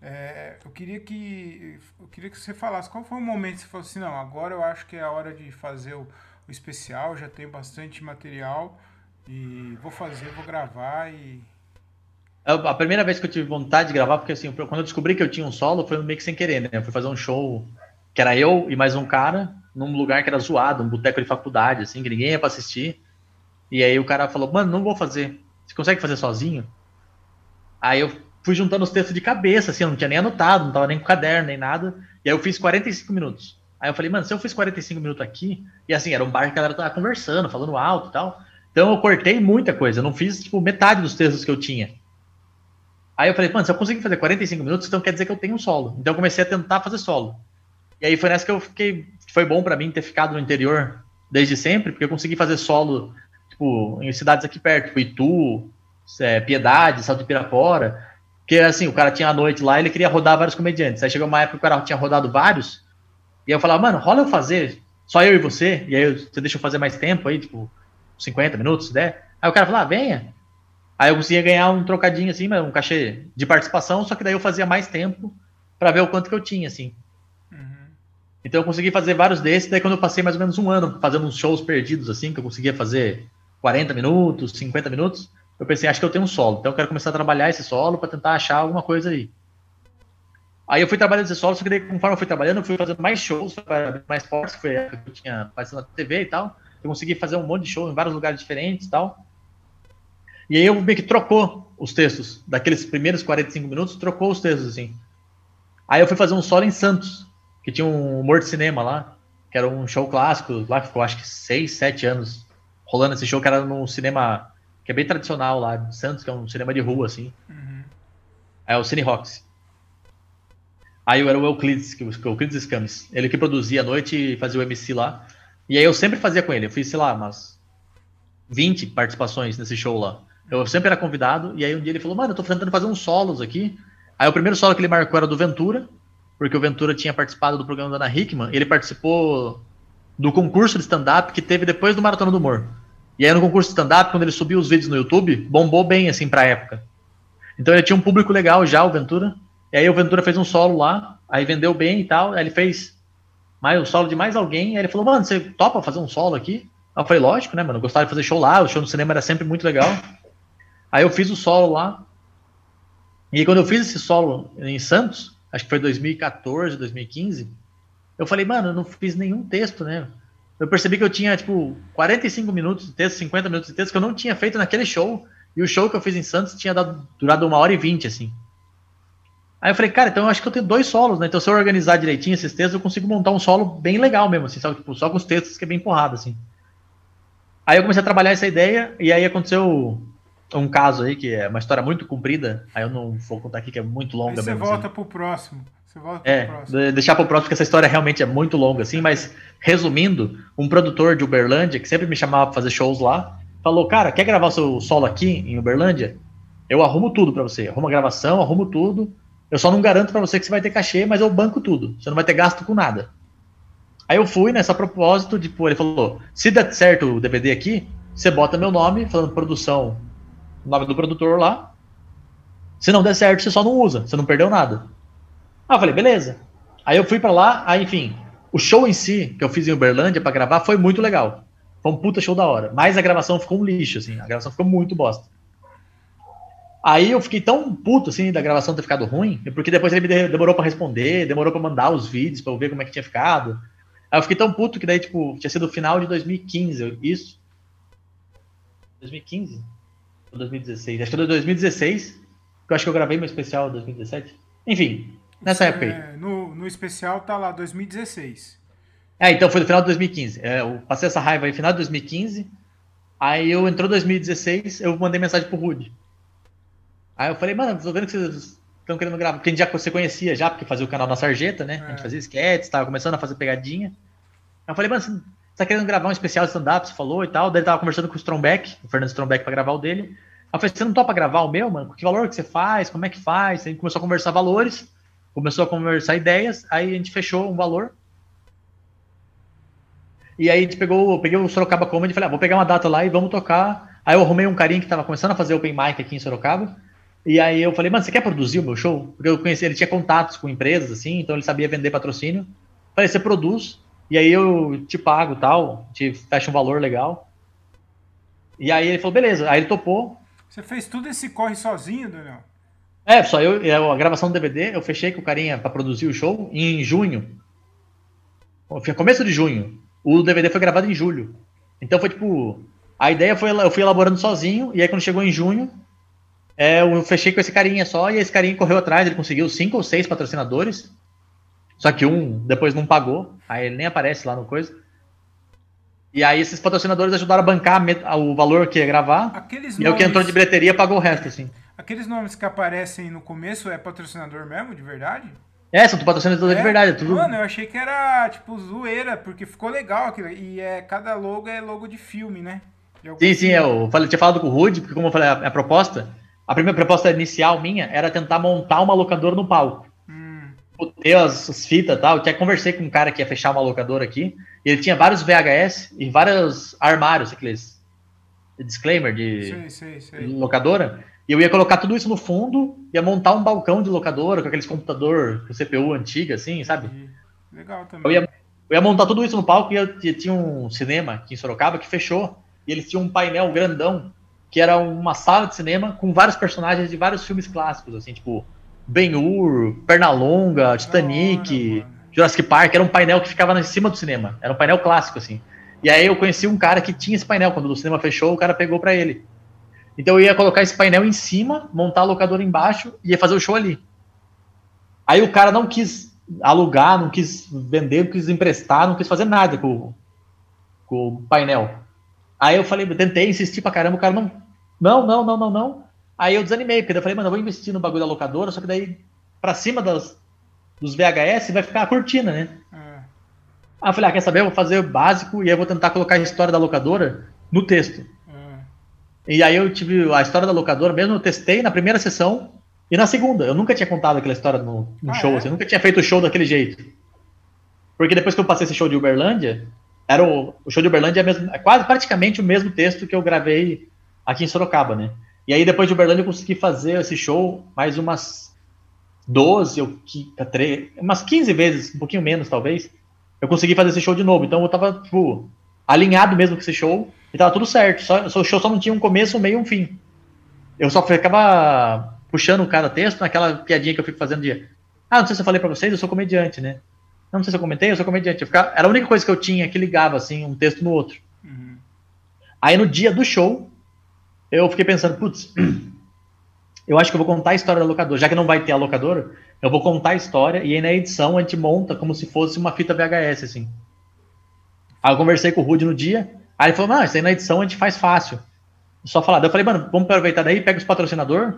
é, eu queria que eu queria que você falasse qual foi o momento que você falou assim, não, agora eu acho que é a hora de fazer o, o especial, já tenho bastante material e vou fazer, vou gravar e a primeira vez que eu tive vontade de gravar, porque assim, quando eu descobri que eu tinha um solo, foi meio que sem querer, né? Eu fui fazer um show que era eu e mais um cara, num lugar que era zoado, um boteco de faculdade, assim, que ninguém ia pra assistir. E aí o cara falou, mano, não vou fazer. Você consegue fazer sozinho? Aí eu fui juntando os textos de cabeça, assim, eu não tinha nem anotado, não tava nem com caderno, nem nada. E aí eu fiz 45 minutos. Aí eu falei, mano, se eu fiz 45 minutos aqui, e assim, era um bar que a galera tava conversando, falando alto e tal. Então eu cortei muita coisa, eu não fiz, tipo, metade dos textos que eu tinha. Aí eu falei, mano, se eu conseguir fazer 45 minutos, então quer dizer que eu tenho um solo. Então eu comecei a tentar fazer solo. E aí foi nessa que eu fiquei. Foi bom para mim ter ficado no interior desde sempre, porque eu consegui fazer solo, tipo, em cidades aqui perto, tipo Itu, é, Piedade, Salto de Pirapora. Porque assim, o cara tinha a noite lá ele queria rodar vários comediantes. Aí chegou uma época que o cara tinha rodado vários. E eu falava, mano, rola eu fazer, só eu e você. E aí você deixa eu fazer mais tempo aí, tipo, 50 minutos, se der. Aí o cara falou, ah, venha. Aí eu conseguia ganhar um trocadinho assim, um cachê de participação, só que daí eu fazia mais tempo para ver o quanto que eu tinha, assim. Uhum. Então eu consegui fazer vários desses, daí quando eu passei mais ou menos um ano fazendo uns shows perdidos, assim, que eu conseguia fazer 40 minutos, 50 minutos, eu pensei, acho que eu tenho um solo, então eu quero começar a trabalhar esse solo para tentar achar alguma coisa aí. Aí eu fui trabalhando esse solo, só que daí, conforme eu fui trabalhando, eu fui fazendo mais shows, mais fortes, que foi a que eu tinha aparecido na TV e tal. Eu consegui fazer um monte de shows em vários lugares diferentes e tal. E aí eu meio que trocou os textos. Daqueles primeiros 45 minutos, trocou os textos, assim. Aí eu fui fazer um solo em Santos, que tinha um humor de cinema lá, que era um show clássico, lá ficou acho que 6, 7 anos rolando esse show, que era num cinema que é bem tradicional lá de Santos, que é um cinema de rua, assim. Uhum. É o Cine Rocks. Aí eu era o Euclides, que o Euclides Scames. Ele que produzia à noite e fazia o MC lá. E aí eu sempre fazia com ele. Eu fiz, sei lá, umas 20 participações nesse show lá. Eu sempre era convidado, e aí um dia ele falou, mano, eu tô tentando fazer uns solos aqui. Aí o primeiro solo que ele marcou era do Ventura, porque o Ventura tinha participado do programa da Ana Hickman, ele participou do concurso de stand-up que teve depois do Maratona do Humor. E aí no concurso de stand-up, quando ele subiu os vídeos no YouTube, bombou bem, assim, pra época. Então ele tinha um público legal já, o Ventura. E aí o Ventura fez um solo lá, aí vendeu bem e tal, aí ele fez mais o solo de mais alguém, aí ele falou, mano, você topa fazer um solo aqui? Aí eu falei, lógico, né, mano, eu gostava de fazer show lá, o show no cinema era sempre muito legal. Aí eu fiz o solo lá. E quando eu fiz esse solo em Santos, acho que foi 2014, 2015, eu falei, mano, eu não fiz nenhum texto, né? Eu percebi que eu tinha, tipo, 45 minutos de texto, 50 minutos de texto que eu não tinha feito naquele show. E o show que eu fiz em Santos tinha dado, durado uma hora e vinte, assim. Aí eu falei, cara, então eu acho que eu tenho dois solos, né? Então se eu organizar direitinho esses textos, eu consigo montar um solo bem legal mesmo, assim, sabe? Tipo, só com os textos que é bem porrada, assim. Aí eu comecei a trabalhar essa ideia, e aí aconteceu um caso aí que é uma história muito comprida, aí eu não vou contar aqui que é muito longa aí você mesmo. Você volta assim. pro próximo. Você volta é, pro próximo. deixar pro próximo, porque essa história realmente é muito longa, assim, mas resumindo, um produtor de Uberlândia, que sempre me chamava pra fazer shows lá, falou, cara, quer gravar seu solo aqui em Uberlândia? Eu arrumo tudo para você. Arrumo a gravação, arrumo tudo. Eu só não garanto para você que você vai ter cachê, mas eu banco tudo. Você não vai ter gasto com nada. Aí eu fui nessa propósito, tipo, ele falou: se der certo o DVD aqui, você bota meu nome, falando produção o nome do produtor lá. Se não der certo, você só não usa, você não perdeu nada. Ah, eu falei, beleza. Aí eu fui para lá, aí enfim, o show em si, que eu fiz em Uberlândia para gravar, foi muito legal. Foi um puta show da hora. Mas a gravação ficou um lixo, assim. A gravação ficou muito bosta. Aí eu fiquei tão puto, assim, da gravação ter ficado ruim, porque depois ele me demorou para responder, demorou para mandar os vídeos para eu ver como é que tinha ficado. Aí eu fiquei tão puto que daí, tipo, tinha sido o final de 2015, isso. 2015? 2016. Acho que foi 2016, que eu acho que eu gravei meu especial 2017. Enfim, nessa época aí. É, no, no especial tá lá 2016. É, então foi no final de 2015. É, eu passei essa raiva aí no final de 2015. Aí eu entrou 2016, eu mandei mensagem pro Rude. Aí eu falei, mano, tô vendo que vocês estão querendo gravar. Porque a gente já você conhecia já, porque fazia o canal na Sarjeta, né? É. A gente é. fazia sketches, tava começando a fazer pegadinha. Aí eu falei, mano, você tá querendo gravar um especial de stand-up, você falou e tal. Daí ele tava conversando com o Strombeck, o Fernando Strombeck, pra gravar o dele. Aí eu falei, você não topa gravar o meu, mano? Que valor que você faz? Como é que faz? Aí começou a conversar valores, começou a conversar ideias, aí a gente fechou um valor. E aí a gente pegou, peguei o Sorocaba Comedy e falei, ah, vou pegar uma data lá e vamos tocar. Aí eu arrumei um carinha que tava começando a fazer open mic aqui em Sorocaba. E aí eu falei, mano, você quer produzir o meu show? Porque eu conheci, ele tinha contatos com empresas, assim, então ele sabia vender patrocínio. Falei, você produz, e aí eu te pago tal, te fecha um valor legal. E aí ele falou, beleza. Aí ele topou. Você fez tudo esse corre sozinho, Daniel? É, só eu, a gravação do DVD, eu fechei com o carinha para produzir o show em junho. Começo de junho. O DVD foi gravado em julho. Então foi tipo. A ideia foi. Eu fui elaborando sozinho, e aí quando chegou em junho, é, eu fechei com esse carinha só, e esse carinha correu atrás, ele conseguiu cinco ou seis patrocinadores. Só que um depois não pagou, aí ele nem aparece lá no coisa. E aí esses patrocinadores ajudaram a bancar o valor que ia gravar. Aqueles e nomes... o que entrou de bilheteria pagou o resto, assim. Aqueles nomes que aparecem no começo é patrocinador mesmo, de verdade? É, são patrocinadores é? de verdade. É tudo... Mano, eu achei que era, tipo, zoeira, porque ficou legal aquilo. E é, cada logo é logo de filme, né? sim, sim, eu, falei, tinha falado com o Rude, porque como eu falei, a, a, proposta, a primeira proposta inicial minha era tentar montar uma locadora no palco. Ter as, as fitas e tal. Eu tinha conversei com um cara que ia fechar uma locadora aqui, e ele tinha vários VHS e vários armários, aqueles disclaimer de locadora. E eu ia colocar tudo isso no fundo, ia montar um balcão de locadora com aqueles computador com CPU antiga, assim, sabe? Legal também. Eu ia, eu ia montar tudo isso no palco e eu, tinha um cinema aqui em Sorocaba que fechou. E eles tinham um painel grandão, que era uma sala de cinema com vários personagens de vários filmes clássicos, assim, tipo Ben-Hur, Pernalonga, Titanic, hora, Jurassic Park. Era um painel que ficava em cima do cinema. Era um painel clássico, assim. E aí eu conheci um cara que tinha esse painel. Quando o cinema fechou, o cara pegou para ele. Então eu ia colocar esse painel em cima, montar a locadora embaixo e ia fazer o show ali. Aí o cara não quis alugar, não quis vender, não quis emprestar, não quis fazer nada com, com o painel. Aí eu falei, eu tentei insistir pra caramba, o cara não, não, não, não, não, não. Aí eu desanimei, porque eu falei, mano, eu vou investir no bagulho da locadora, só que daí pra cima das, dos VHS vai ficar a cortina, né? É. Aí eu falei, ah, quer saber? Eu vou fazer o básico e aí eu vou tentar colocar a história da locadora no texto. E aí eu tive a história da locadora, mesmo eu testei na primeira sessão e na segunda. Eu nunca tinha contado aquela história no, no ah, show, é? assim, eu nunca tinha feito o show daquele jeito. Porque depois que eu passei esse show de Uberlândia, era o, o show de Uberlândia é, mesmo, é quase praticamente o mesmo texto que eu gravei aqui em Sorocaba, né? E aí depois de Uberlândia eu consegui fazer esse show mais umas 12 ou 13, umas 15 vezes, um pouquinho menos talvez. Eu consegui fazer esse show de novo. Então eu tava, tipo, alinhado mesmo com esse show. E tava tudo certo. Só, o show só não tinha um começo, um meio e um fim. Eu só ficava puxando cada texto naquela piadinha que eu fico fazendo de. Ah, não sei se eu falei pra vocês, eu sou comediante, né? Não, não sei se eu comentei, eu sou comediante. Eu ficava, era a única coisa que eu tinha que ligava, assim, um texto no outro. Uhum. Aí no dia do show, eu fiquei pensando, putz, eu acho que eu vou contar a história da locadora. Já que não vai ter a locadora, eu vou contar a história e aí na edição a gente monta como se fosse uma fita VHS, assim. Aí eu conversei com o Rude no dia, aí ele falou, não, isso aí na edição a gente faz fácil. Só falar. Daí eu falei, mano, vamos aproveitar daí, pega os patrocinador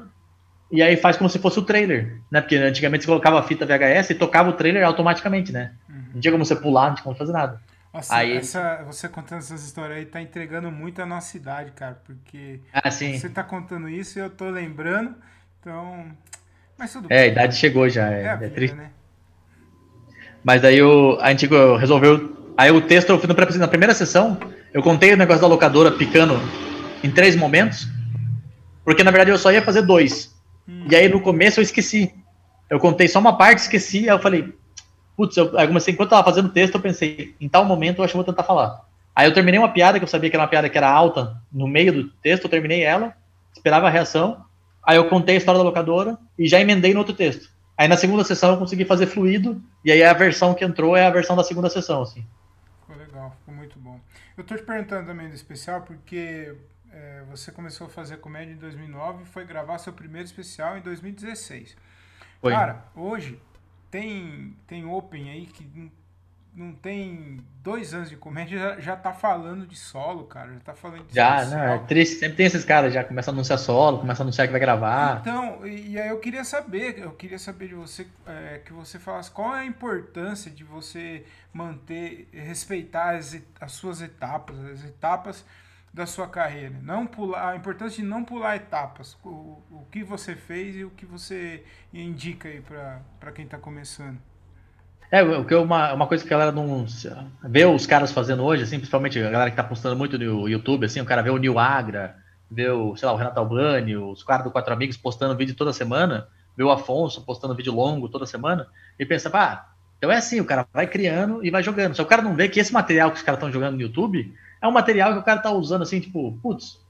e aí faz como se fosse o trailer, né? Porque antigamente você colocava a fita VHS e tocava o trailer automaticamente, né? Uhum. Não tinha como você pular, não tinha como fazer nada. Nossa, aí, essa, você contando essas histórias aí tá entregando muito a nossa idade, cara, porque ah, você tá contando isso e eu tô lembrando, então... Mas tudo É, a idade chegou já, é, é, é triste. Né? Mas daí o, a gente resolveu Aí o texto, eu fiz na primeira sessão, eu contei o negócio da locadora picando em três momentos, porque na verdade eu só ia fazer dois. Hum. E aí no começo eu esqueci. Eu contei só uma parte, esqueci, aí eu falei, putz, eu, aí comecei, enquanto eu tava fazendo o texto, eu pensei, em tal momento eu acho que vou tentar falar. Aí eu terminei uma piada, que eu sabia que era uma piada que era alta, no meio do texto, eu terminei ela, esperava a reação, aí eu contei a história da locadora e já emendei no outro texto. Aí na segunda sessão eu consegui fazer fluido, e aí a versão que entrou é a versão da segunda sessão, assim legal, ficou muito bom. Eu estou te perguntando também do especial porque é, você começou a fazer comédia em 2009 e foi gravar seu primeiro especial em 2016. Foi. Cara, hoje tem, tem Open aí que não tem dois anos de comédia, já, já tá falando de solo, cara. Já tá falando de Já, não, é triste. Sempre tem esses caras, já começa a anunciar solo, começa a anunciar que vai gravar. Então, e, e aí eu queria saber, eu queria saber de você, é, que você falasse qual é a importância de você manter, respeitar as, as suas etapas, as etapas da sua carreira. Não pular, a importância de não pular etapas. O, o que você fez e o que você indica aí para quem tá começando. É, o que uma, uma coisa que a galera não vê os caras fazendo hoje, assim, principalmente a galera que tá postando muito no YouTube, assim, o cara vê o Nil Agra, vê o, sei lá, o Renato Albani, os caras do Quatro Amigos postando vídeo toda semana, vê o Afonso postando vídeo longo toda semana, e pensa, pá, então é assim, o cara vai criando e vai jogando. Só o cara não vê que esse material que os caras estão jogando no YouTube é um material que o cara tá usando assim, tipo, putz,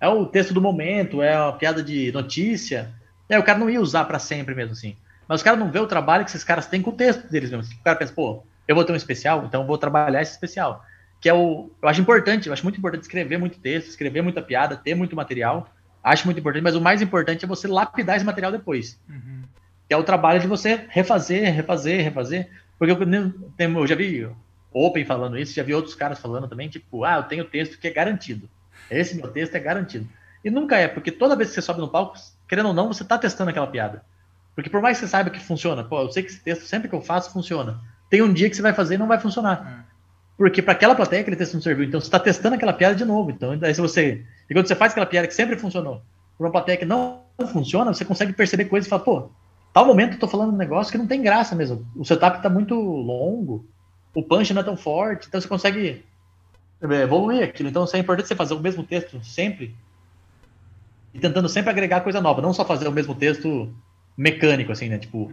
é o texto do momento, é a piada de notícia. É, o cara não ia usar para sempre mesmo assim. Mas os caras não vê o trabalho que esses caras têm com o texto deles mesmo. O cara pensa, pô, eu vou ter um especial, então vou trabalhar esse especial. Que é o. Eu acho importante, eu acho muito importante escrever muito texto, escrever muita piada, ter muito material. Acho muito importante, mas o mais importante é você lapidar esse material depois. Uhum. Que é o trabalho de você refazer, refazer, refazer. Porque eu, eu já vi Open falando isso, já vi outros caras falando também, tipo, ah, eu tenho texto que é garantido. Esse meu texto é garantido. E nunca é, porque toda vez que você sobe no palco, querendo ou não, você está testando aquela piada. Porque por mais que você saiba que funciona, pô, eu sei que esse texto, sempre que eu faço, funciona. Tem um dia que você vai fazer e não vai funcionar. É. Porque para aquela plateia aquele texto não serviu. Então você está testando aquela piada de novo. Então, aí se você. E quando você faz aquela piada que sempre funcionou, para uma plateia que não funciona, você consegue perceber coisas e fala, pô, tal momento eu tô falando um negócio que não tem graça mesmo. O setup está muito longo, o punch não é tão forte, então você consegue evoluir aquilo. Então, é importante você fazer o mesmo texto sempre e tentando sempre agregar coisa nova, não só fazer o mesmo texto mecânico, assim, né? Tipo,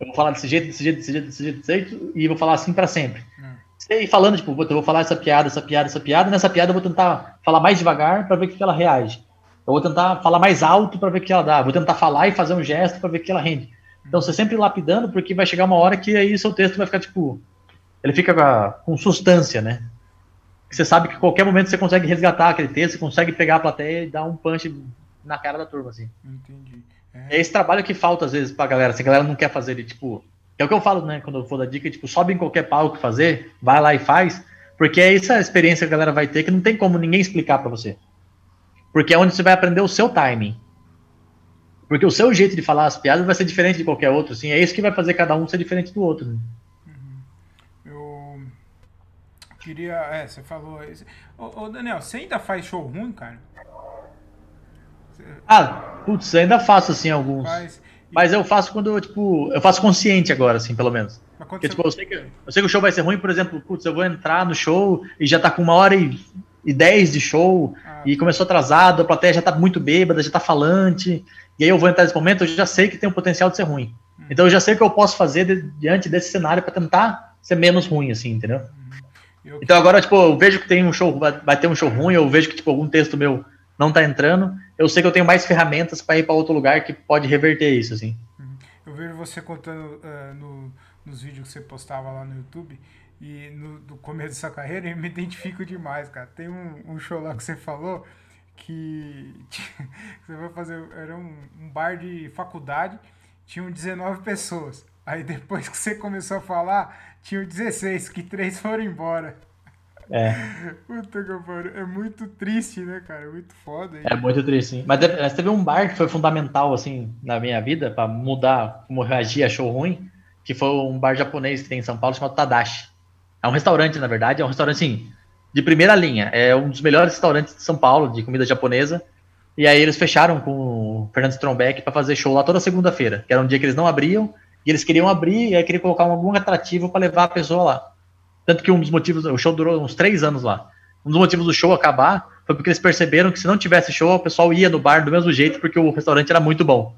eu vou falar desse jeito, desse jeito, desse jeito, desse jeito, desse jeito e vou falar assim para sempre. E falando, tipo, eu vou falar essa piada, essa piada, essa piada, nessa piada eu vou tentar falar mais devagar para ver o que ela reage. Eu vou tentar falar mais alto para ver o que ela dá. Vou tentar falar e fazer um gesto para ver o que ela rende. Então você sempre lapidando, porque vai chegar uma hora que aí seu texto vai ficar tipo. Ele fica com, com substância, né? você sabe que a qualquer momento você consegue resgatar aquele texto, você consegue pegar a plateia e dar um punch na cara da turma, assim. Entendi. É, é esse trabalho que falta, às vezes, pra galera. Se a galera não quer fazer ele, tipo. É o que eu falo, né? Quando eu for dar dica, tipo, sobe em qualquer palco fazer, vai lá e faz. Porque é essa experiência que a galera vai ter que não tem como ninguém explicar para você. Porque é onde você vai aprender o seu timing. Porque o seu jeito de falar as piadas vai ser diferente de qualquer outro, assim. É isso que vai fazer cada um ser diferente do outro. Né? Queria. É, você falou. Ô, ô, Daniel, você ainda faz show ruim, cara? Ah, putz, ainda faço assim alguns. Faz. Mas eu faço quando, tipo, eu faço consciente agora, assim, pelo menos. Porque, tipo, eu sei, que, eu sei que o show vai ser ruim, por exemplo, putz, eu vou entrar no show e já tá com uma hora e, e dez de show ah, e começou atrasado, a plateia já tá muito bêbada, já tá falante, e aí eu vou entrar nesse momento, eu já sei que tem o potencial de ser ruim. Hum. Então eu já sei o que eu posso fazer de, diante desse cenário para tentar ser menos ruim, assim, entendeu? Hum. Então agora, tipo, eu vejo que tem um show, vai, ter um show ruim, eu vejo que, tipo, algum texto meu não tá entrando, eu sei que eu tenho mais ferramentas para ir para outro lugar que pode reverter isso, assim. Uhum. Eu vejo você contando uh, no, nos vídeos que você postava lá no YouTube e no, do começo dessa carreira, eu me identifico demais, cara. Tem um, um show lá que você falou que você vai fazer, era um, um bar de faculdade, tinham 19 pessoas. Aí depois que você começou a falar, tinha 16, que três foram embora. É. Puta que pariu. É muito triste, né, cara? É muito foda. Hein? É muito triste, sim. Mas teve um bar que foi fundamental, assim, na minha vida, para mudar como reagir a show ruim, que foi um bar japonês que tem em São Paulo chamado Tadashi. É um restaurante, na verdade, é um restaurante, assim, de primeira linha. É um dos melhores restaurantes de São Paulo, de comida japonesa. E aí eles fecharam com o Fernando Strombeck para fazer show lá toda segunda-feira, que era um dia que eles não abriam, e eles queriam abrir e aí queriam colocar algum atrativo para levar a pessoa lá. Tanto que um dos motivos, o show durou uns três anos lá. Um dos motivos do show acabar foi porque eles perceberam que se não tivesse show, o pessoal ia no bar do mesmo jeito, porque o restaurante era muito bom.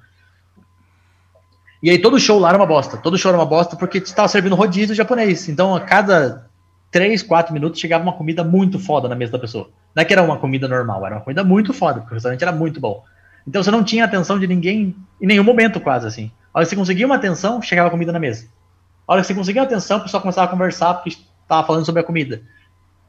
E aí todo show lá era uma bosta. Todo show era uma bosta porque estava servindo rodízio japonês. Então a cada três, quatro minutos chegava uma comida muito foda na mesa da pessoa. Não é que era uma comida normal, era uma comida muito foda, porque o restaurante era muito bom. Então você não tinha atenção de ninguém em nenhum momento, quase assim. A hora que você conseguia uma atenção, chegava a comida na mesa. A hora que você conseguia uma atenção, o pessoal começava a conversar porque estava falando sobre a comida.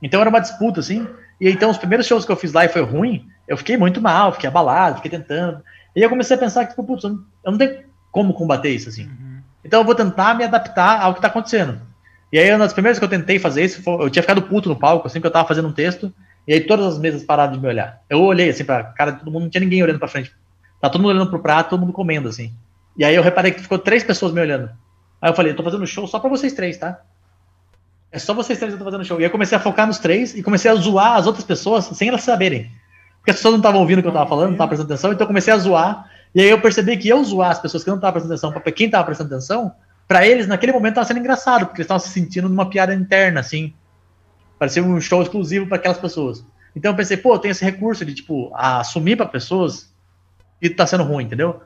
Então era uma disputa, assim. E então os primeiros shows que eu fiz lá e foi ruim, eu fiquei muito mal, fiquei abalado, fiquei tentando. E eu comecei a pensar que, tipo, putz, eu não tenho como combater isso, assim. Uhum. Então eu vou tentar me adaptar ao que está acontecendo. E aí, uma das primeiras que eu tentei fazer isso, foi, eu tinha ficado puto no palco, assim, que eu tava fazendo um texto, e aí todas as mesas pararam de me olhar. Eu olhei, assim, pra cara de todo mundo, não tinha ninguém olhando pra frente. Tá todo mundo olhando pro prato, todo mundo comendo, assim. E aí eu reparei que ficou três pessoas me olhando. Aí eu falei, eu tô fazendo show só pra vocês três, tá? É só vocês três que eu tô fazendo show. E aí eu comecei a focar nos três e comecei a zoar as outras pessoas sem elas saberem. Porque as pessoas não estavam ouvindo o que eu tava falando, não estavam prestando atenção, então eu comecei a zoar. E aí eu percebi que eu zoar as pessoas que não estavam prestando atenção, pra quem tava prestando atenção, para eles, naquele momento, tava sendo engraçado, porque eles estavam se sentindo numa piada interna, assim. Parecia um show exclusivo para aquelas pessoas. Então eu pensei, pô, tem esse recurso de, tipo, assumir para pessoas que tá sendo ruim, entendeu?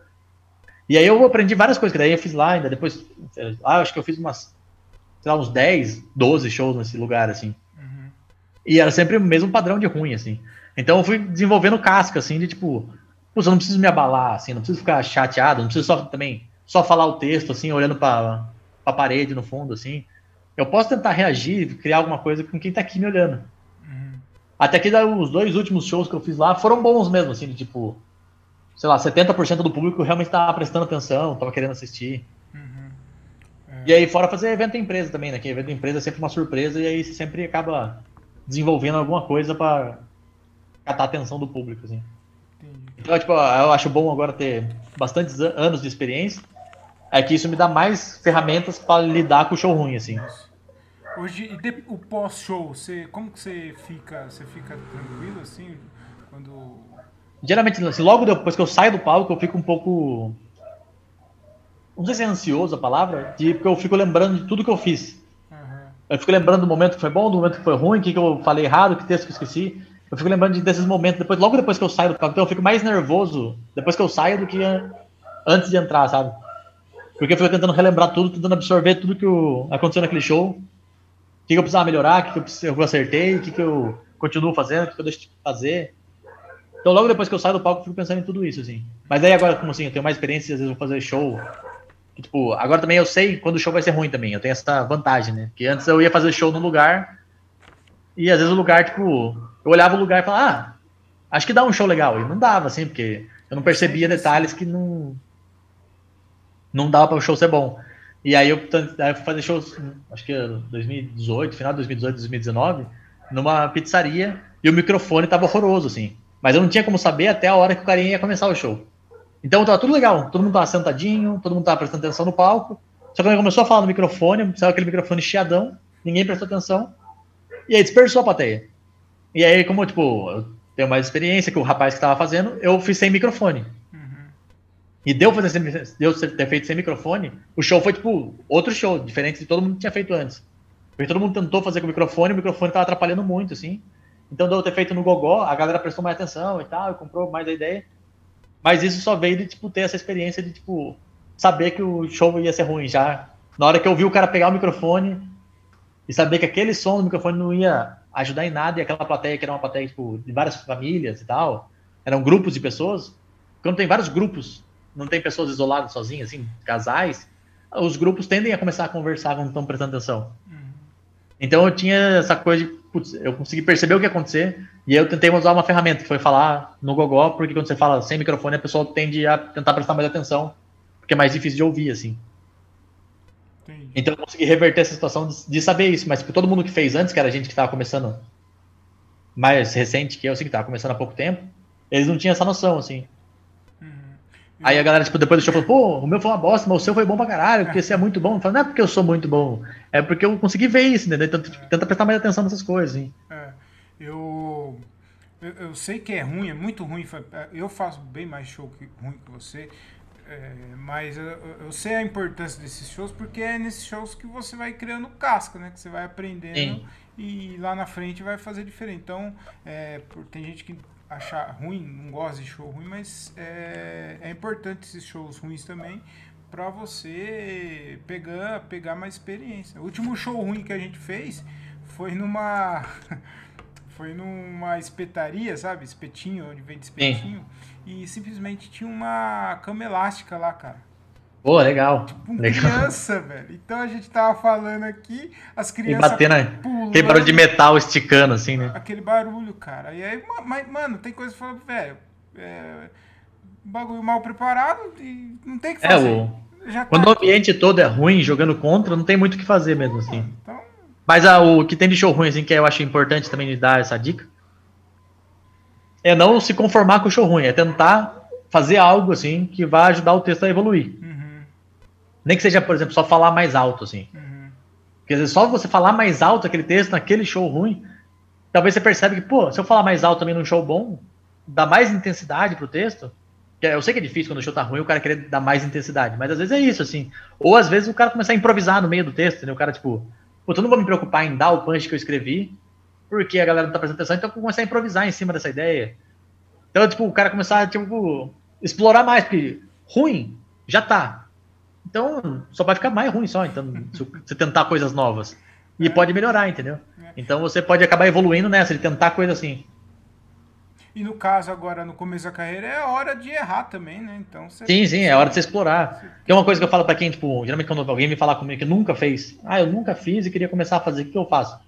E aí eu aprendi várias coisas, que daí eu fiz lá ainda, depois, ah, acho que eu fiz umas, sei lá, uns 10, 12 shows nesse lugar, assim. Uhum. E era sempre o mesmo padrão de ruim, assim. Então eu fui desenvolvendo casca, assim, de tipo, pô, eu não preciso me abalar, assim, não preciso ficar chateado, não preciso só também só falar o texto, assim, olhando para a parede no fundo, assim. Eu posso tentar reagir, criar alguma coisa com quem tá aqui me olhando. Uhum. Até que os dois últimos shows que eu fiz lá foram bons mesmo, assim, de tipo, sei lá, 70% do público realmente tava prestando atenção, tava querendo assistir. Uhum. É. E aí, fora fazer evento empresa também, né? Que evento empresa é sempre uma surpresa e aí você sempre acaba desenvolvendo alguma coisa para catar a atenção do público, assim. Entendi. Então, tipo, eu acho bom agora ter bastantes anos de experiência é que isso me dá mais ferramentas para lidar com o show ruim, assim. Hoje, o pós-show, você, como que você fica? Você fica tranquilo, assim, quando... Geralmente, assim, logo depois que eu saio do palco, eu fico um pouco... Não sei se é ansioso a palavra, de, porque eu fico lembrando de tudo que eu fiz. Uhum. Eu fico lembrando do momento que foi bom, do momento que foi ruim, o que, que eu falei errado, que texto que eu esqueci. Eu fico lembrando de, desses momentos, depois, logo depois que eu saio do palco. Então eu fico mais nervoso depois que eu saio do que antes de entrar, sabe? Porque eu fico tentando relembrar tudo, tentando absorver tudo que aconteceu naquele show. O que, que eu precisava melhorar, o que, que eu, eu acertei, o que, que eu continuo fazendo, o que, que eu deixo de fazer. Então, logo depois que eu saio do palco, eu fico pensando em tudo isso, assim. Mas aí agora, como assim, eu tenho mais experiência, às vezes vou fazer show. Tipo, agora também eu sei quando o show vai ser ruim também. Eu tenho essa vantagem, né? Que antes eu ia fazer show no lugar e às vezes o lugar, tipo, eu olhava o lugar e falava, ah, acho que dá um show legal. E não dava, assim, porque eu não percebia detalhes que não, não dava para o show ser bom. E aí eu, aí eu fui fazer shows, acho que 2018, final de 2018, 2019, numa pizzaria, e o microfone tava horroroso, assim. Mas eu não tinha como saber até a hora que o carinha ia começar o show. Então tava tudo legal, todo mundo tava sentadinho, todo mundo tava prestando atenção no palco. Só que ele começou a falar no microfone, saiu aquele microfone chiadão, ninguém prestou atenção, e aí dispersou a plateia. E aí, como tipo, eu tenho mais experiência que o rapaz que tava fazendo, eu fiz sem microfone e deu, fazer sem, deu ter feito sem microfone, o show foi tipo outro show, diferente de todo mundo que tinha feito antes. Porque todo mundo tentou fazer com o microfone, o microfone tava atrapalhando muito, assim. Então deu ter feito no gogó, a galera prestou mais atenção e tal, e comprou mais a ideia. Mas isso só veio de tipo ter essa experiência de tipo saber que o show ia ser ruim já. Na hora que eu vi o cara pegar o microfone e saber que aquele som do microfone não ia ajudar em nada e aquela plateia que era uma plateia tipo, de várias famílias e tal, eram grupos de pessoas. Quando tem vários grupos não tem pessoas isoladas sozinhas, assim, casais, os grupos tendem a começar a conversar quando estão prestando atenção. Uhum. Então eu tinha essa coisa de, putz, eu consegui perceber o que ia acontecer e eu tentei usar uma ferramenta que foi falar no gogó, porque quando você fala sem microfone, a pessoa tende a tentar prestar mais atenção, porque é mais difícil de ouvir, assim. Entendi. Então eu consegui reverter essa situação de, de saber isso, mas tipo, todo mundo que fez antes, que era a gente que estava começando mais recente que eu, assim, que estava começando há pouco tempo, eles não tinham essa noção, assim. Aí a galera, tipo, depois do show falou, pô, o meu foi uma bosta, mas o seu foi bom pra caralho, porque você é muito bom. Falo, não é porque eu sou muito bom, é porque eu consegui ver isso, entendeu? Então, tipo, tenta prestar mais atenção nessas coisas, hein? É, eu, eu, eu, sei que é ruim, é muito ruim. Eu faço bem mais show que, ruim que você, é, mas eu, eu, sei a importância desses shows, porque é nesses shows que você vai criando casca, né? Que você vai aprendendo Sim. e lá na frente vai fazer diferente. Então, é, tem gente que achar ruim, não gosta de show ruim, mas é, é importante esses shows ruins também para você pegar, pegar mais experiência. O último show ruim que a gente fez foi numa foi numa espetaria, sabe? Espetinho, onde vende espetinho. Sim. E simplesmente tinha uma cama elástica lá, cara. Pô, legal. Tipo, legal. criança, velho. Então a gente tava falando aqui, as crianças. E batendo pulando, aquele barulho de metal esticando, assim, né? Aquele barulho, cara. E aí, mas, mano, tem coisa que fala, velho. É, bagulho mal preparado e não tem o que fazer. É, o... Quando tá o ambiente todo é ruim, jogando contra, não tem muito o que fazer mesmo, assim. Então... Mas ah, o que tem de show ruim, assim, que eu acho importante também de dar essa dica, é não se conformar com o show ruim, é tentar fazer algo, assim, que vai ajudar o texto a evoluir. Hum. Nem que seja, por exemplo, só falar mais alto, assim. Uhum. Às vezes só você falar mais alto aquele texto naquele show ruim, talvez você percebe que, pô, se eu falar mais alto também num show bom, dá mais intensidade pro texto, Eu sei que é difícil quando o show tá ruim o cara querer dar mais intensidade, mas às vezes é isso, assim. Ou às vezes o cara começar a improvisar no meio do texto, né? O cara, tipo, pô, eu não vou me preocupar em dar o punch que eu escrevi, porque a galera não tá prestando atenção, então eu vou começar a improvisar em cima dessa ideia. Então, tipo, o cara começar a, tipo, explorar mais, porque ruim já tá. Então, só vai ficar mais ruim só, então, se você tentar coisas novas. E é. pode melhorar, entendeu? É. Então você pode acabar evoluindo nessa, de tentar coisa assim. E no caso, agora, no começo da carreira, é hora de errar também, né? Então, você... Sim, sim, é hora de você explorar. Tem uma coisa que eu falo para quem, tipo, geralmente quando alguém me falar comigo que nunca fez, ah, eu nunca fiz e queria começar a fazer, o que eu faço?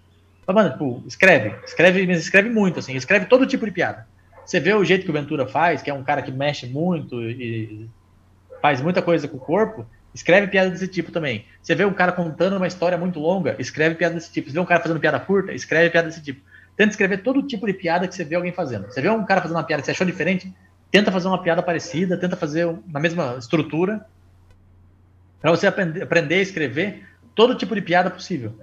Mano, tipo, escreve, escreve, mas escreve muito, assim, escreve todo tipo de piada. Você vê o jeito que o Ventura faz, que é um cara que mexe muito e faz muita coisa com o corpo, escreve piada desse tipo também. Você vê um cara contando uma história muito longa, escreve piada desse tipo. Você vê um cara fazendo piada curta, escreve piada desse tipo. Tenta escrever todo tipo de piada que você vê alguém fazendo. Você vê um cara fazendo uma piada que você achou diferente, tenta fazer uma piada parecida, tenta fazer na mesma estrutura, para você aprender, aprender a escrever todo tipo de piada possível.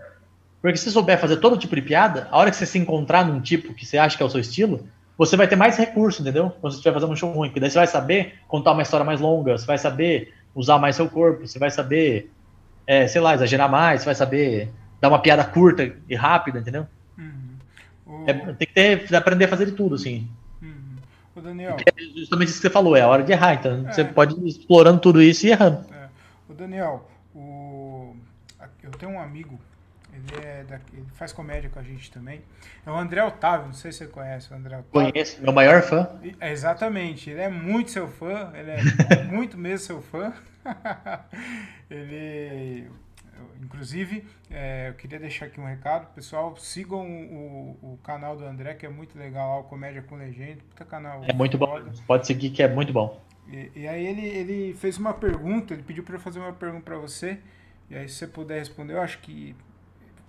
Porque se você souber fazer todo tipo de piada, a hora que você se encontrar num tipo que você acha que é o seu estilo, você vai ter mais recurso, entendeu? Quando você estiver fazendo um show ruim, porque daí você vai saber contar uma história mais longa, você vai saber usar mais seu corpo, você vai saber, é, sei lá, exagerar mais, você vai saber dar uma piada curta e rápida, entendeu? O... É, tem que ter, aprender a fazer de tudo, assim. Uhum. O Daniel. É justamente isso que você falou, é a hora de errar, então é. você pode ir explorando tudo isso e errando. É. O Daniel, o... eu tenho um amigo ele, é da, ele faz comédia com a gente também. É o André Otávio, não sei se você conhece o André Otávio. Conheço, meu maior fã. É, exatamente, ele é muito seu fã, ele é muito mesmo seu fã. ele, inclusive, é, eu queria deixar aqui um recado, pessoal, sigam o, o, canal do André, que é muito legal lá, o Comédia com Legenda, puta canal. É muito bom, pode seguir que é muito bom. E, e aí ele, ele fez uma pergunta, ele pediu para eu fazer uma pergunta para você, e aí se você puder responder, eu acho que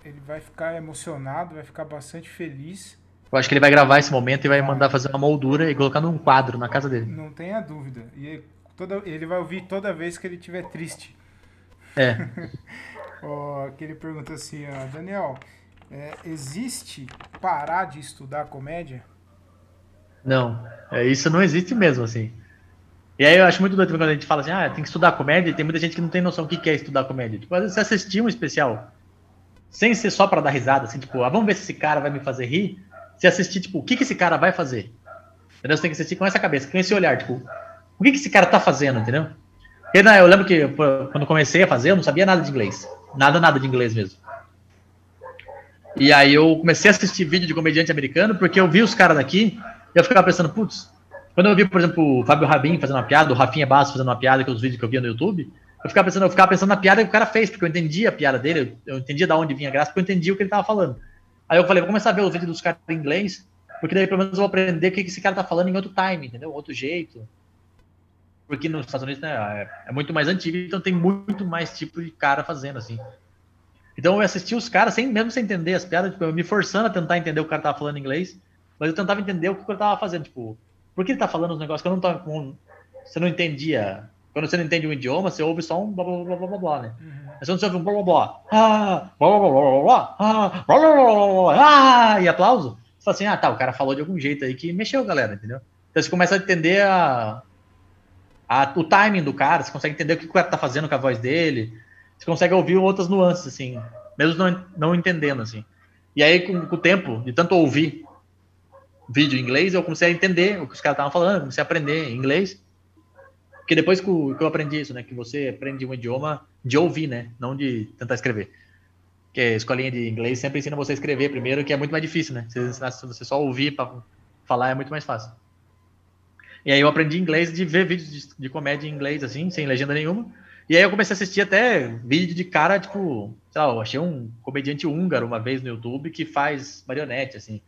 ele vai ficar emocionado, vai ficar bastante feliz. Eu acho que ele vai gravar esse momento e vai mandar fazer uma moldura e colocar num quadro na casa dele. Não tenha dúvida. E toda, ele vai ouvir toda vez que ele estiver triste. É. oh, que ele pergunta assim, ó, Daniel, é, existe parar de estudar comédia? Não, é, isso não existe mesmo, assim. E aí eu acho muito doido quando a gente fala assim, ah, tem que estudar comédia, e tem muita gente que não tem noção do que é estudar comédia. Tipo, você assistir um especial sem ser só para dar risada, assim, tipo, ah, vamos ver se esse cara vai me fazer rir. Se assistir, tipo, o que, que esse cara vai fazer? Entendeu? Você tem que assistir com essa cabeça, com esse olhar, tipo, o que, que esse cara tá fazendo, entendeu? Né, eu lembro que quando comecei a fazer, eu não sabia nada de inglês. Nada, nada de inglês mesmo. E aí eu comecei a assistir vídeo de comediante americano, porque eu vi os caras daqui, e eu ficava pensando, putz, quando eu vi, por exemplo, o Fábio Rabin fazendo uma piada, o Rafinha Bastos fazendo uma piada, que é os vídeos que eu via no YouTube, eu ficava pensando, eu ficava pensando na piada que o cara fez, porque eu entendia a piada dele, eu, entendia de onde vinha a graça, porque eu entendia o que ele tava falando. Aí eu falei, vou começar a ver os vídeos dos caras em inglês, porque daí pelo menos eu vou aprender o que esse cara tá falando em outro time, entendeu? Outro jeito. Porque nos Estados Unidos né, é, é muito mais antigo, então tem muito mais tipo de cara fazendo assim. Então eu assisti os caras, sem, mesmo sem entender as piadas, tipo, eu me forçando a tentar entender o que o cara tava falando em inglês, mas eu tentava entender o que o cara tava fazendo, tipo, por que ele tá falando os negócios que eu não tava com. Você não entendia quando você não entende um idioma, você ouve só um blá blá blá blá blá, blá né? Uhum. Mas quando você ouve um blá blá blá, ah, blá blá blá blá blá, ah, blá blá blá blá, ah, e aplauso, você fala assim, ah tá, o cara falou de algum jeito aí que mexeu, galera, entendeu? Então você começa a entender a, a, o timing do cara, você consegue entender o que o cara tá fazendo com a voz dele, você consegue ouvir outras nuances, assim, mesmo não, não entendendo, assim. E aí, com, com o tempo, de tanto ouvir vídeo em inglês, eu comecei a entender o que os caras estavam falando, comecei a aprender inglês, porque depois que eu aprendi isso, né? Que você aprende um idioma de ouvir, né? Não de tentar escrever. Que a escolinha de inglês sempre ensina você a escrever primeiro, que é muito mais difícil, né? Se você só ouvir para falar é muito mais fácil. E aí eu aprendi inglês de ver vídeos de, de, comédia em inglês, assim, sem legenda nenhuma. E aí eu comecei a assistir até vídeo de cara, tipo, sei lá, eu achei um comediante húngaro uma vez no YouTube que faz marionete, assim.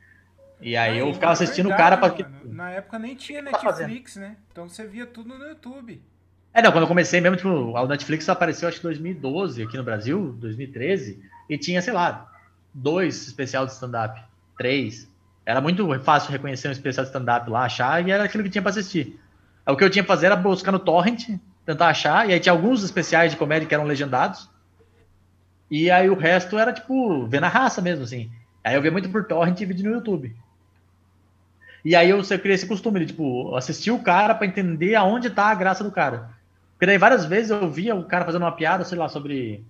E aí eu ficava assistindo o cara para Na época nem tinha tá Netflix, tá né? Então você via tudo no YouTube. É, não, quando eu comecei mesmo, tipo, o Netflix apareceu acho que 2012 aqui no Brasil, 2013, e tinha, sei lá, dois especial de stand-up, três. Era muito fácil reconhecer um especial de stand-up lá, achar, e era aquilo que tinha para assistir. O que eu tinha que fazer era buscar no torrent, tentar achar, e aí tinha alguns especiais de comédia que eram legendados, e aí o resto era, tipo, ver na raça mesmo, assim. Aí eu via muito por torrent e vídeo no YouTube. E aí eu, eu criei esse costume de, tipo, assistir o cara para entender aonde tá a graça do cara. Porque daí várias vezes eu via o cara fazendo uma piada, sei lá, sobre.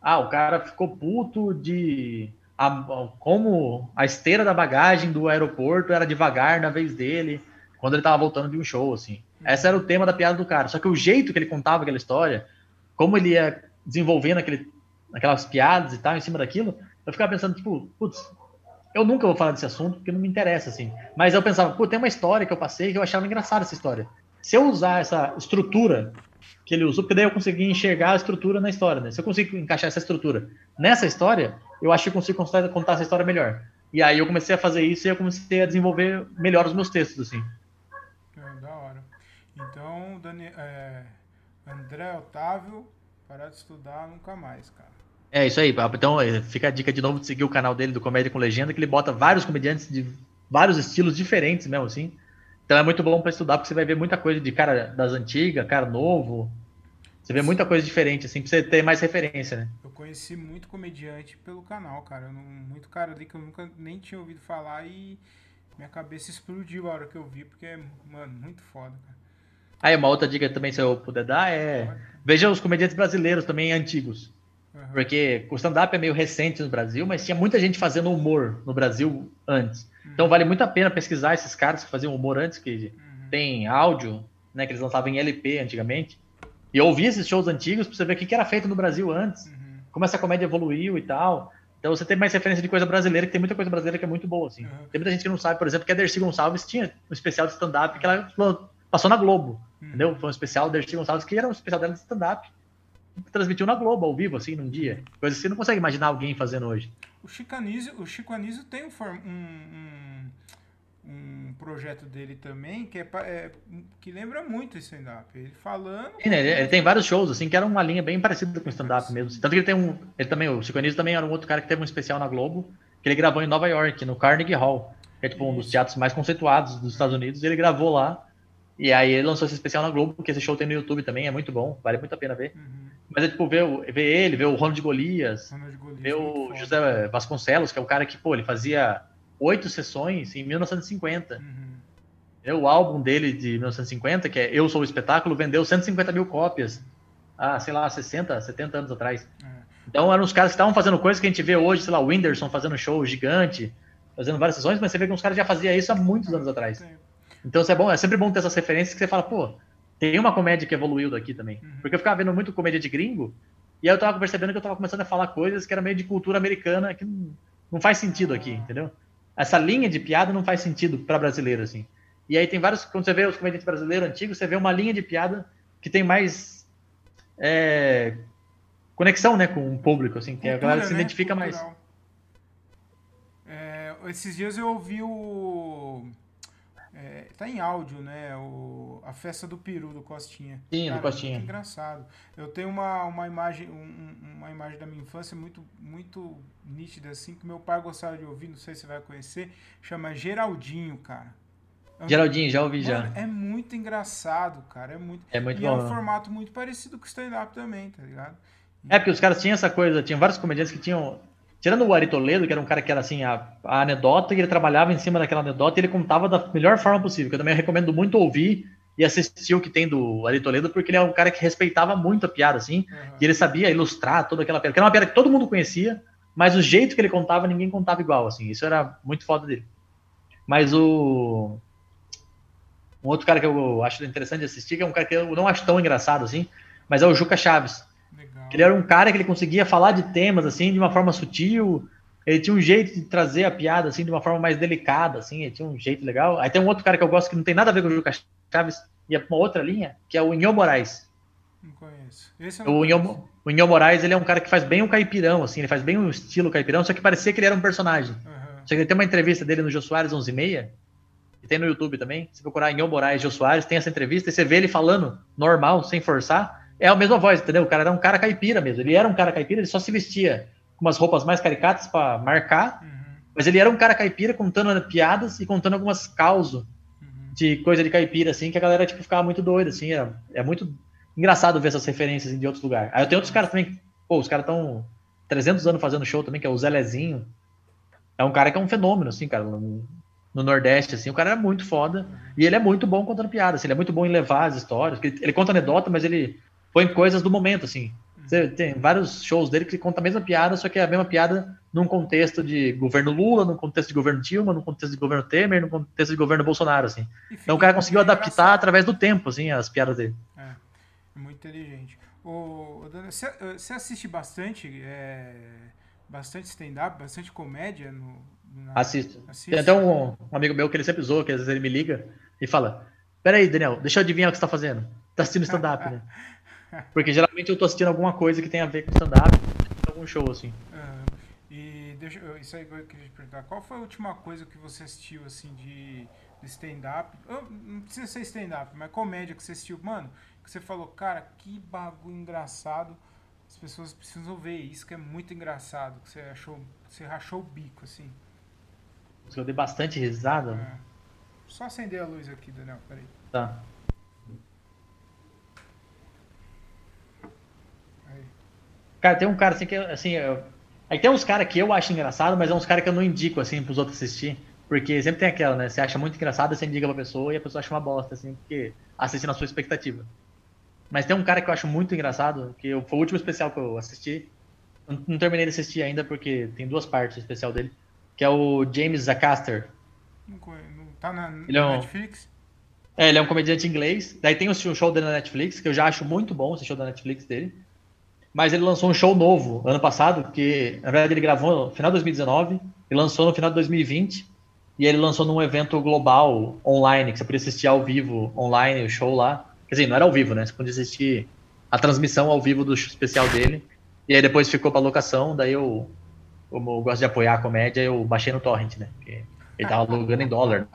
Ah, o cara ficou puto de. A, como a esteira da bagagem do aeroporto era devagar na vez dele, quando ele tava voltando de um show, assim. Esse era o tema da piada do cara. Só que o jeito que ele contava aquela história, como ele ia desenvolvendo aquele, aquelas piadas e tal em cima daquilo, eu ficava pensando, tipo, putz, eu nunca vou falar desse assunto porque não me interessa, assim. Mas eu pensava, pô, tem uma história que eu passei que eu achava engraçada essa história. Se eu usar essa estrutura que ele usou, porque daí eu consegui enxergar a estrutura na história, né? Se eu consigo encaixar essa estrutura nessa história, eu acho que eu consigo contar essa história melhor. E aí eu comecei a fazer isso e eu comecei a desenvolver melhor os meus textos, assim. É, da hora. Então, Dani, é, André Otávio, parar de estudar nunca mais, cara. É isso aí. Então é, fica a dica de novo de seguir o canal dele do Comédia com Legenda, que ele bota vários comediantes de vários estilos diferentes mesmo, assim. Então é muito bom para estudar, porque você vai ver muita coisa de cara das antigas, cara novo. Você vê muita coisa diferente, assim, pra você ter mais referência, né? Eu conheci muito comediante pelo canal, cara. Não, muito cara ali que eu nunca nem tinha ouvido falar e minha cabeça explodiu a hora que eu vi, porque é, mano, muito foda, cara. Aí, uma outra dica também, se eu puder dar, é. Veja os comediantes brasileiros também antigos. Uhum. Porque o stand-up é meio recente no Brasil, mas tinha muita gente fazendo humor no Brasil antes. Uhum. Então vale muito a pena pesquisar esses caras que faziam humor antes, que uhum. tem áudio, né? Que eles lançavam em LP antigamente. E ouvir esses shows antigos pra você ver o que era feito no Brasil antes, uhum. como essa comédia evoluiu e tal. Então você tem mais referência de coisa brasileira, que tem muita coisa brasileira que é muito boa, assim. Uhum. Tem muita gente que não sabe, por exemplo, que a Dercy Gonçalves tinha um especial de stand-up que ela passou na Globo, uhum. entendeu? Foi um especial da Dercy Gonçalves que era um especial dela de stand-up transmitiu na Globo, ao vivo, assim, num dia. Coisa que você não consegue imaginar alguém fazendo hoje. O Chico Anísio, o Chico Anísio tem um, um, um, projeto dele também que, é, é que lembra muito esse stand-up. Ele falando... Sim, né? ele, ele, tem vários shows, assim, que era uma linha bem parecida com o stand-up mesmo. Tanto que ele tem um... Ele também, o Chico Anísio também era um outro cara que teve um especial na Globo, que ele gravou em Nova York, no Carnegie Hall. Que é tipo um dos teatros mais conceituados dos Estados Unidos. Ele gravou lá. E aí ele lançou esse especial na Globo, que esse show tem no YouTube também, é muito bom, vale muito a pena ver. Uhum. Mas é tipo, ver, ver ele, ver o Ronald Golias, Ronald Golias ver o José foda. Vasconcelos, que é o cara que, pô, ele fazia oito sessões em 1950. Uhum. O álbum dele de 1950, que é Eu Sou o Espetáculo, vendeu 150 mil cópias. Ah, sei lá, 60, 70 anos atrás. É. Então eram os caras que estavam fazendo coisas que a gente vê hoje, sei lá, o Whindersson fazendo show gigante, fazendo várias sessões, mas você vê que os caras já faziam isso há muitos anos atrás. Então é bom, é sempre bom ter essas referências que você fala, pô, tem uma comédia que evoluiu daqui também. Uhum. Porque eu ficava vendo muito comédia de gringo, e aí eu tava percebendo que eu tava começando a falar coisas que era meio de cultura americana, que não, não faz sentido aqui, entendeu? Essa linha de piada não faz sentido para brasileiro, assim. E aí tem vários, quando você vê os comediantes brasileiros antigos, você vê uma linha de piada que tem mais é, conexão, né, com o público, assim, que a galera se né? identifica Cultural. mais. É, esses dias eu ouvi o é, tá em áudio, né? O, a festa do peru do Costinha. Sim, Cara, do Costinha. engraçado. Eu tenho uma, uma imagem um, uma imagem da minha infância muito muito nítida assim que meu pai gostava de ouvir, não sei se você vai conhecer, chama Geraldinho, cara. É Geraldinho, já ouvi Mano, já. É muito engraçado, cara. É muito. É muito e bom. é um formato muito parecido com o stand-up também, tá ligado? É, porque os caras tinham essa coisa, tinham vários comediantes que tinham Tirando o Ari Toledo, que era um cara que era assim, a, a anedota, e ele trabalhava em cima daquela anedota e ele contava da melhor forma possível, que eu também recomendo muito ouvir e assistir o que tem do Ari Toledo, porque ele é um cara que respeitava muito a piada, assim, uhum. e ele sabia ilustrar toda aquela piada, que era uma piada que todo mundo conhecia, mas o jeito que ele contava, ninguém contava igual, assim, isso era muito foda dele. Mas o... Um outro cara que eu acho interessante de assistir, que é um cara que eu não acho tão engraçado, assim, mas é o Juca Chaves. Ele era um cara que ele conseguia falar de temas assim de uma forma sutil. Ele tinha um jeito de trazer a piada assim de uma forma mais delicada, assim. Ele tinha um jeito legal. Aí tem um outro cara que eu gosto que não tem nada a ver com o Juca Chaves e é uma outra linha, que é o Inho Moraes. Não conheço. Esse o, Inho, o Inho Moraes ele é um cara que faz bem o caipirão, assim. Ele faz bem o estilo caipirão, só que parecia que ele era um personagem. Uhum. Só que ele tem uma entrevista dele no Jô Soares 11 e meia, e tem no YouTube também. Se procurar Inho Moraes Jô Soares, tem essa entrevista e você vê ele falando normal, sem forçar é a mesma voz, entendeu? O cara era um cara caipira mesmo. Ele era um cara caipira, ele só se vestia com umas roupas mais caricatas para marcar, uhum. mas ele era um cara caipira contando piadas e contando algumas causas uhum. de coisa de caipira, assim, que a galera tipo, ficava muito doida, assim. É, é muito engraçado ver essas referências assim, de outros lugares. Aí eu tenho outros caras também, pô, os caras estão 300 anos fazendo show também, que é o Zé Lezinho. É um cara que é um fenômeno, assim, cara. Um, no Nordeste, assim. O cara era muito foda. E ele é muito bom contando piadas. Assim, ele é muito bom em levar as histórias. Ele, ele conta anedota, mas ele põe coisas do momento, assim. Você tem vários shows dele que conta a mesma piada, só que é a mesma piada num contexto de governo Lula, num contexto de governo Dilma, num contexto de governo Temer, num contexto de governo Bolsonaro, assim. Então o cara conseguiu adaptar engraçado. através do tempo, assim, as piadas dele. É, é muito inteligente. O, você assiste bastante, é, bastante stand-up, bastante comédia no, na... Assisto. Assiste? Tem até um, um, amigo meu que ele sempre zoa, que às vezes ele me liga e fala: Peraí, Daniel, deixa eu adivinhar o que você tá fazendo. Tá assistindo stand-up, né? Porque geralmente eu tô assistindo alguma coisa que tem a ver com stand-up, algum show, assim. Uhum. E deixa, isso aí que eu queria te perguntar. Qual foi a última coisa que você assistiu, assim, de, de stand-up? Não precisa ser stand-up, mas comédia que você assistiu. Mano, que você falou, cara, que bagulho engraçado. As pessoas precisam ver isso, que é muito engraçado. Que você achou, você rachou o bico, assim. Eu dei bastante risada. É. Só acender a luz aqui, Daniel, peraí. Tá. Cara, tem um cara assim que, assim, eu... aí tem uns caras que eu acho engraçado, mas é uns caras que eu não indico, assim, pros outros assistir. Porque sempre tem aquela, né? Você acha muito engraçado, você indica pra pessoa e a pessoa acha uma bosta, assim, porque assiste na sua expectativa. Mas tem um cara que eu acho muito engraçado, que foi o último especial que eu assisti. Não, não terminei de assistir ainda, porque tem duas partes o especial dele. Que é o James Zacaster. Tá na, ele é um, Netflix? É, ele é um comediante inglês. Daí tem o show dele na Netflix, que eu já acho muito bom esse show da Netflix dele. Mas ele lançou um show novo ano passado, que na verdade ele gravou no final de 2019 e lançou no final de 2020. E ele lançou num evento global online, que você podia assistir ao vivo online o show lá. Quer dizer, não era ao vivo, né? Você podia assistir a transmissão ao vivo do especial dele. E aí depois ficou para locação, daí eu, como eu gosto de apoiar a comédia, eu baixei no torrent, né? Porque ele tava alugando em dólar.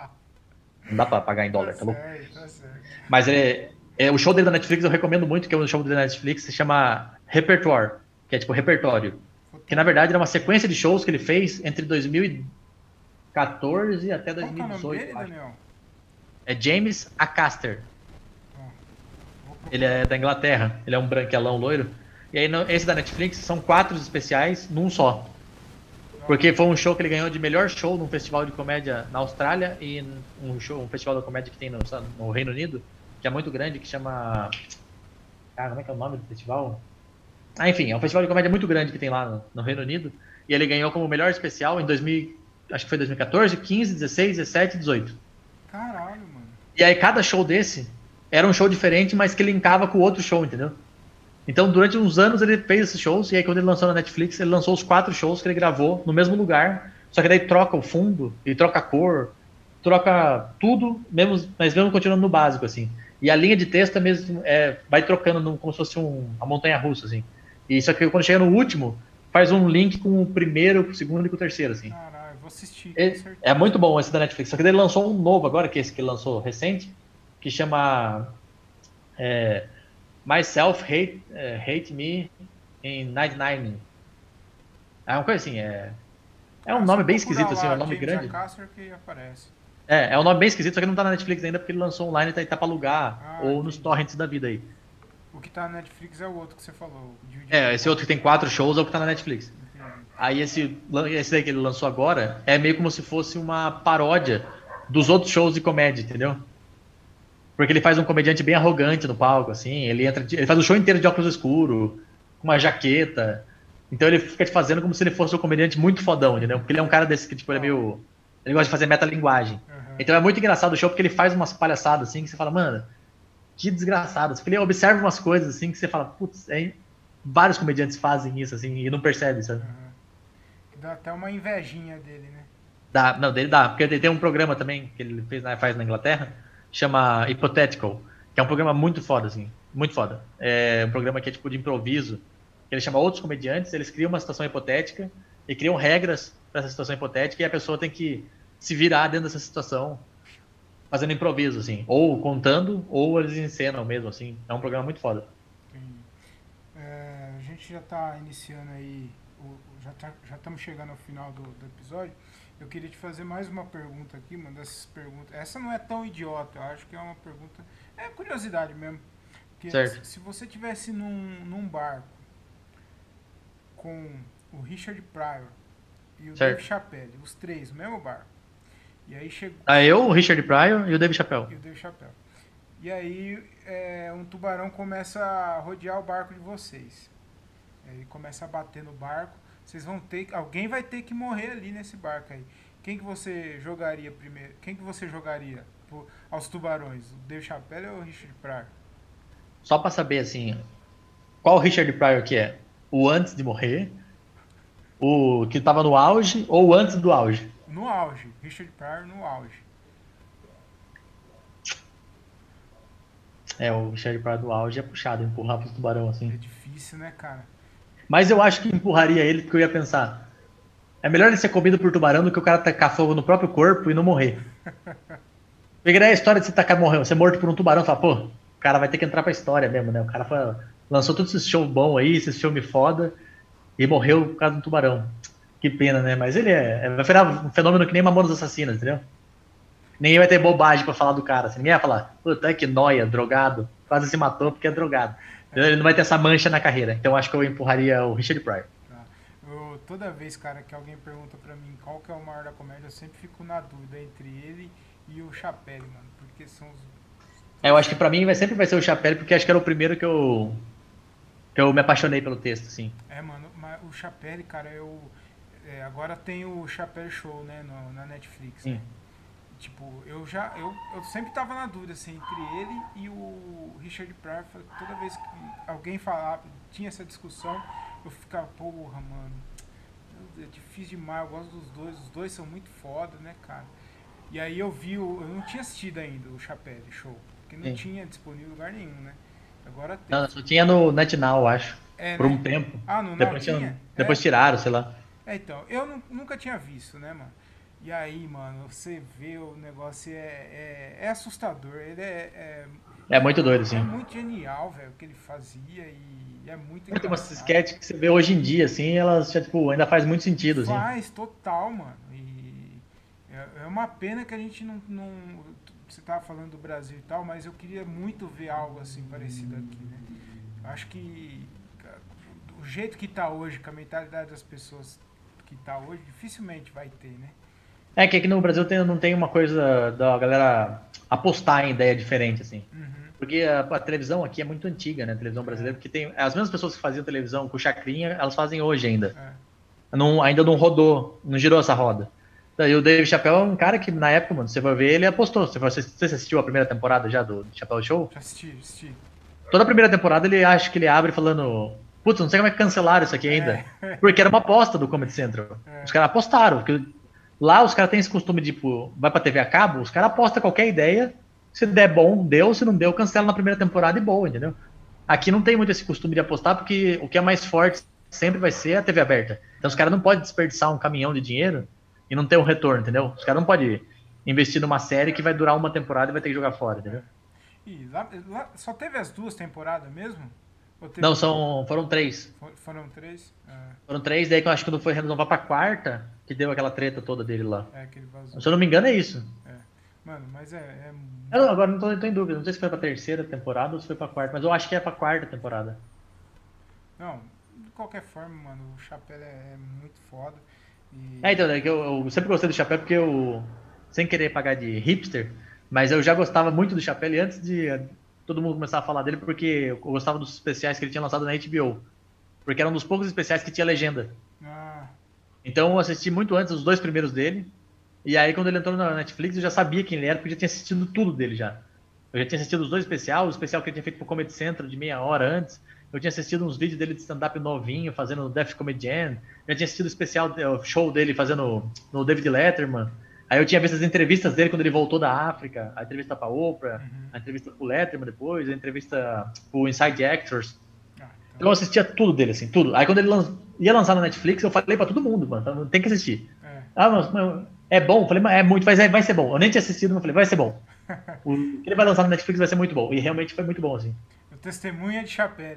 Não dá para pagar em dólar, tá, tá louco? Tá Mas é, é, o show dele da Netflix eu recomendo muito, que é o show dele da Netflix, se chama Repertoire, que é tipo repertório. Que na verdade era uma sequência de shows que ele fez entre 2014 até 2018. É, dele, é James Acaster. Ele é da Inglaterra, ele é um branquelão loiro. E aí, esse da Netflix são quatro especiais num só. Porque foi um show que ele ganhou de melhor show num festival de comédia na Austrália e um show, um festival de comédia que tem no, no Reino Unido, que é muito grande, que chama. Cara, como é que é o nome do festival? Ah, enfim, é um festival de comédia muito grande que tem lá no, no, Reino Unido. E ele ganhou como melhor especial em 2000, acho que foi 2014, 15, 16, 17 18. Caralho, mano. E aí cada show desse era um show diferente, mas que linkava com o outro show, entendeu? Então, durante uns anos ele fez esses shows, e aí quando ele lançou na Netflix, ele lançou os quatro shows que ele gravou no mesmo lugar, só que daí troca o fundo, e troca a cor, troca tudo, mesmo, mas mesmo continuando no básico, assim. E a linha de texto é mesmo é, vai trocando como se fosse um, uma montanha russa, assim. E só que quando chega no último, faz um link com o primeiro, com o segundo e com o terceiro, assim. Caralho, vou assistir. É, é, muito bom esse da Netflix. Só que ele lançou um novo agora, que é esse que lançou recente, que chama é, Myself Hate, é, Hate Me in 99. É uma coisa assim, é. É um nome bem esquisito, assim, é um nome grande. É, é um nome bem esquisito, só que não tá na Netflix ainda porque ele lançou online e tá, tá pra alugar. Ah, ou nos torrents da vida aí. O que tá na Netflix é o outro que você falou. É, esse outro que tem quatro shows é o que tá na Netflix. Aí esse, esse daí que ele lançou agora é meio como se fosse uma paródia dos outros shows de comédia, entendeu? Porque ele faz um comediante bem arrogante no palco, assim, ele entra, ele faz o show inteiro de óculos escuro, com uma jaqueta. Então ele fica te fazendo como se ele fosse um comediante muito fodão, entendeu? Porque ele é um cara desse que, tipo, ele é meio. Ele gosta de fazer metalinguagem. Uhum. Então é muito engraçado o show porque ele faz umas palhaçadas assim que você fala, mano, que desgraçado. Ele observa umas coisas assim que você fala, putz, é... vários comediantes fazem isso assim e não percebe, sabe? Uhum. Dá até uma invejinha dele, né? Dá, não, dele dá, porque ele tem um programa também que ele fez, faz na Inglaterra, chama Hypothetical, que é um programa muito foda, assim, muito foda. É um programa que é tipo de improviso, ele chama outros comediantes, eles criam uma situação hipotética e criam regras para essa situação hipotética e a pessoa tem que se virar dentro dessa situação fazendo improviso, assim, ou contando, ou eles encenam mesmo, assim. É um programa muito foda. É, a gente já está iniciando aí, já, tá, já estamos chegando ao final do, do, episódio. Eu queria te fazer mais uma pergunta aqui, uma dessas perguntas. Essa não é tão idiota, eu acho que é uma pergunta. É curiosidade mesmo. Porque certo. se você tivesse num, num barco com o Richard Pryor e o certo. Dave Chappelle, os três, no mesmo barco E aí chegou. Ah, eu, o Richard Pryor e o David Chappelle. E o David Chappelle. E aí é, um tubarão começa a rodear o barco de vocês. Ele começa a bater no barco. Vocês vão ter. Alguém vai ter que morrer ali nesse barco aí. Quem que você jogaria primeiro? Quem que você jogaria pro, aos tubarões? O Dave Chappelle ou o Richard Pryor? Só pra saber, assim, qual o Richard Pryor que é? O antes de morrer? O que tava no auge ou antes do auge? No auge. Richard Pryor no auge. É, o Richard Pryor do auge é puxado, empurrar pro tubarão, assim. É difícil, né, cara? Mas eu acho que empurraria ele porque eu ia pensar. É melhor ele ser comido por tubarão do que o cara tacar fogo no próprio corpo e não morrer. Pegaria a história de você tacar morreu, ser morto por um tubarão, fala, pô, o cara vai ter que entrar pra história mesmo, né? O cara foi, lançou todos esses shows bom aí, esses filme foda, e morreu por causa do tubarão. Que pena, né? Mas ele é, é um fenômeno que nem Mamonas Assassinas, entendeu? Ninguém vai ter bobagem pra falar do cara. Assim. Ninguém vai falar, puta, que noia, drogado, quase se matou porque é drogado. Ele não vai ter essa mancha na carreira. Então acho que eu empurraria o Richard Pryor. Tá. Eu, toda vez, cara, que alguém pergunta pra mim qual que é o maior da comédia, eu sempre fico na dúvida entre ele e o Chapelle, mano. Porque são os. É, eu acho que pra mim vai, sempre vai ser o Chapelle, porque acho que era o primeiro que eu. que eu me apaixonei pelo texto, assim. É, mano, mas o Chapelle, cara, eu. É, agora tem o Chapelle Show, né, no, na Netflix. Né? Tipo, eu já. Eu, eu sempre tava na dúvida, assim, entre ele e o Richard Pryor. Toda vez que alguém falava, tinha essa discussão, eu ficava, porra, mano. É difícil demais, eu gosto dos dois, os dois são muito foda, né, cara? E aí eu vi, o, eu não tinha assistido ainda o Chapelle Show, porque não Sim. tinha disponível em lugar nenhum, né? Agora tem. Não, só tinha no NetNow, acho. É, Por né? um tempo. Ah, no Depois, tinha- depois É? tiraram, sei lá. É, então, eu nu- nunca tinha visto, né, mano? E aí, mano, você vê o negócio é, é, é assustador. Ele é, É muito doido, é, assim. é muito genial, velho, o que ele fazia e é muito Tem umas sketches que você vê hoje em dia, assim, elas já, tipo, ainda faz muito sentido, assim. Faz, total, mano. E é, é uma pena que a gente não, não. Você tava falando do Brasil e tal, mas eu queria muito ver algo assim parecido aqui, né? Acho que o jeito que tá hoje, com a mentalidade das pessoas que tá hoje, dificilmente vai ter, né? É que aqui no Brasil tem- não tem uma coisa da galera apostar em ideia diferente, assim. Uhum. Porque a, a televisão aqui é muito antiga, né? A televisão brasileira, porque tem as mesmas pessoas que faziam televisão com chacrinha, elas fazem hoje ainda. É. Não, ainda não rodou, não girou essa roda. Daí o Dave Chappelle é um cara que, na época, mano, você vai ver, ele apostou. Você, você, você assistiu a primeira temporada já do Chappelle Show? Já assisti, assisti. Toda a primeira temporada ele acha que ele abre falando. Putz, não sei como é que cancelaram isso aqui ainda. É. Porque era uma aposta do Comedy Central. É. Os caras apostaram. Porque lá os caras têm esse costume de, tipo, vai pra TV a cabo, os caras apostam qualquer ideia. Se der bom, deu. Se não deu, cancela na primeira temporada e boa, entendeu? Aqui não tem muito esse costume de apostar, porque o que é mais forte sempre vai ser a TV aberta. Então os caras não podem desperdiçar um caminhão de dinheiro e não ter um retorno, entendeu? Os caras não podem investir numa série que vai durar uma temporada e vai ter que jogar fora, entendeu? E lá, lá- só teve as duas temporadas mesmo? Não, são, foram três. For- Foram três? É, Foram três, daí que eu acho que quando foi renovar pra quarta, que deu aquela treta toda dele lá. é aquele vazou. Se eu não me engano, é isso. Mano, mas é. é Eu não- agora não tô, tô em dúvida, não sei se foi pra terceira temporada ou se foi pra quarta, mas eu acho que é pra quarta temporada. Não, de qualquer forma, mano, o Chapéu é, é muito foda. E, É, então, é que eu, eu sempre gostei do Chapéu porque eu, sem querer pagar de hipster, mas eu já gostava muito do Chapéu antes de todo mundo começar a falar dele, porque eu gostava dos especiais que ele tinha lançado na HBO. Porque era um dos poucos especiais que tinha legenda. Ah, Então eu assisti muito antes os dois primeiros dele. E aí quando ele entrou na Netflix eu já sabia quem ele era, porque eu já tinha assistido tudo dele já. Eu já tinha assistido os dois especiais, o especial que ele tinha feito pro Comedy Central de meia hora antes. Eu tinha assistido uns vídeos dele de stand-up novinho, fazendo Death Comedian. Eu tinha assistido o especial, o show dele fazendo no David Letterman. Aí eu tinha visto as entrevistas dele quando ele voltou da África, a entrevista pra Oprah, Uhum. a entrevista pro Letterman depois, a entrevista pro Inside Actors. ah, Então então, eu assistia tudo dele, assim, tudo. Aí quando ele ia lançar na Netflix, eu falei pra todo mundo, mano, tem que assistir. é, Ah, mas, mas é bom? Eu falei, mas é muito, mas vai ser bom. Eu nem tinha assistido, mas falei, vai ser bom. O que ele vai lançar na Netflix vai ser muito bom. E realmente foi muito bom, assim. o testemunha de Chapéu.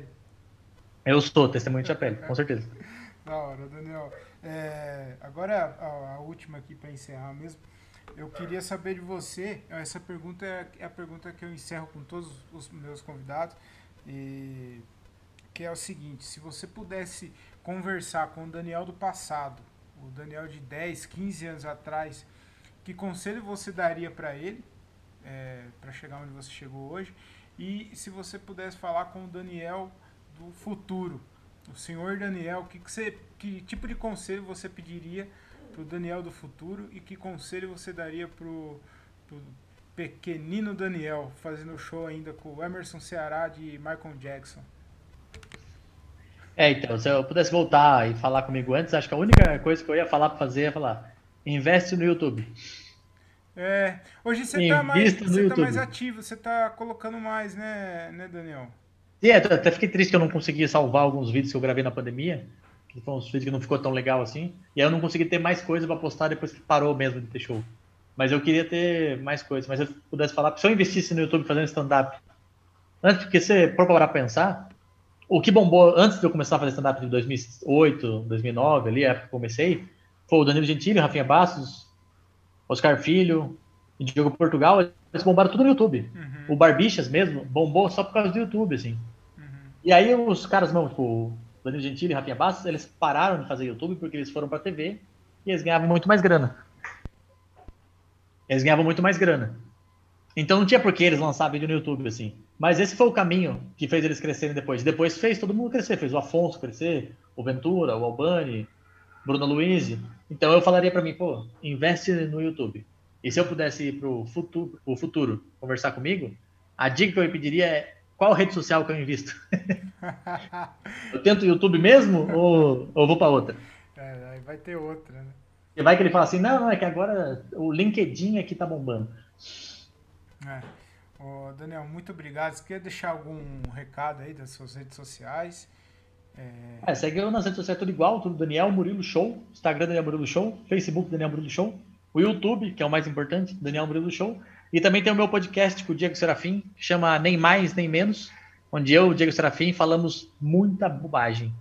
Eu sou testemunho de chapéu, com certeza. Da hora, Daniel. É, agora a, a última aqui para encerrar mesmo. Eu queria saber de você. Essa pergunta é, é a pergunta que eu encerro com todos os meus convidados. E, que é o seguinte: se você pudesse conversar com o Daniel do passado, o Daniel de 10, 15 anos atrás, que conselho você daria para ele, é, para chegar onde você chegou hoje? E se você pudesse falar com o Daniel do futuro, o senhor Daniel, que, que, você, que tipo de conselho você pediria para o Daniel do futuro e que conselho você daria para o pequenino Daniel fazendo show ainda com o Emerson Ceará de Michael Jackson? É, então, se eu pudesse voltar e falar comigo antes, acho que a única coisa que eu ia falar para fazer é falar: investe no YouTube. É, hoje você está mais, você tá mais ativo, você está colocando mais, né, né Daniel? E é, até fiquei triste que eu não consegui salvar alguns vídeos que eu gravei na pandemia, que foram uns vídeos que não ficou tão legal assim, e aí eu não consegui ter mais coisa para postar depois que parou mesmo de ter show. Mas eu queria ter mais coisas, mas se eu pudesse falar, se eu investisse no YouTube fazendo stand-up, antes, porque você para pensar, o que bombou antes de eu começar a fazer stand-up em 2008, 2009, ali, a época que comecei, foi o Danilo Gentili, Rafinha Bastos, Oscar Filho, Diogo Portugal, eles bombaram tudo no YouTube. Uhum. O Barbixas mesmo bombou só por causa do YouTube, assim. Uhum. E aí os caras, não, tipo, Danilo Gentili e Rafinha Bastos, eles pararam de fazer YouTube porque eles foram pra TV e eles ganhavam muito mais grana. Eles ganhavam muito mais grana. Então não tinha por que eles lançar vídeo no YouTube, assim. Mas esse foi o caminho que fez eles crescerem depois. Depois fez todo mundo crescer. Fez o Afonso crescer, o Ventura, o Albani, Bruno Luiz. Então eu falaria para mim, pô, investe no YouTube. E se eu pudesse ir pro futuro, pro futuro conversar comigo, a dica que eu pediria é qual rede social que eu invisto? eu tento o YouTube mesmo ou, ou vou para outra? É, vai ter outra, né? E vai que ele fala assim, não, não, é que agora o LinkedIn aqui tá bombando. É. Ô, Daniel, muito obrigado. Você quer deixar algum recado aí das suas redes sociais? É... É, segue eu nas redes sociais tudo igual, tudo Daniel Murilo Show, Instagram Daniel Murilo Show, Facebook Daniel Murilo Show, o YouTube, que é o mais importante, Daniel Murilo Show, e também tem o meu podcast com o Diego Serafim, que chama Nem Mais Nem Menos, onde eu e o Diego Serafim falamos muita bobagem.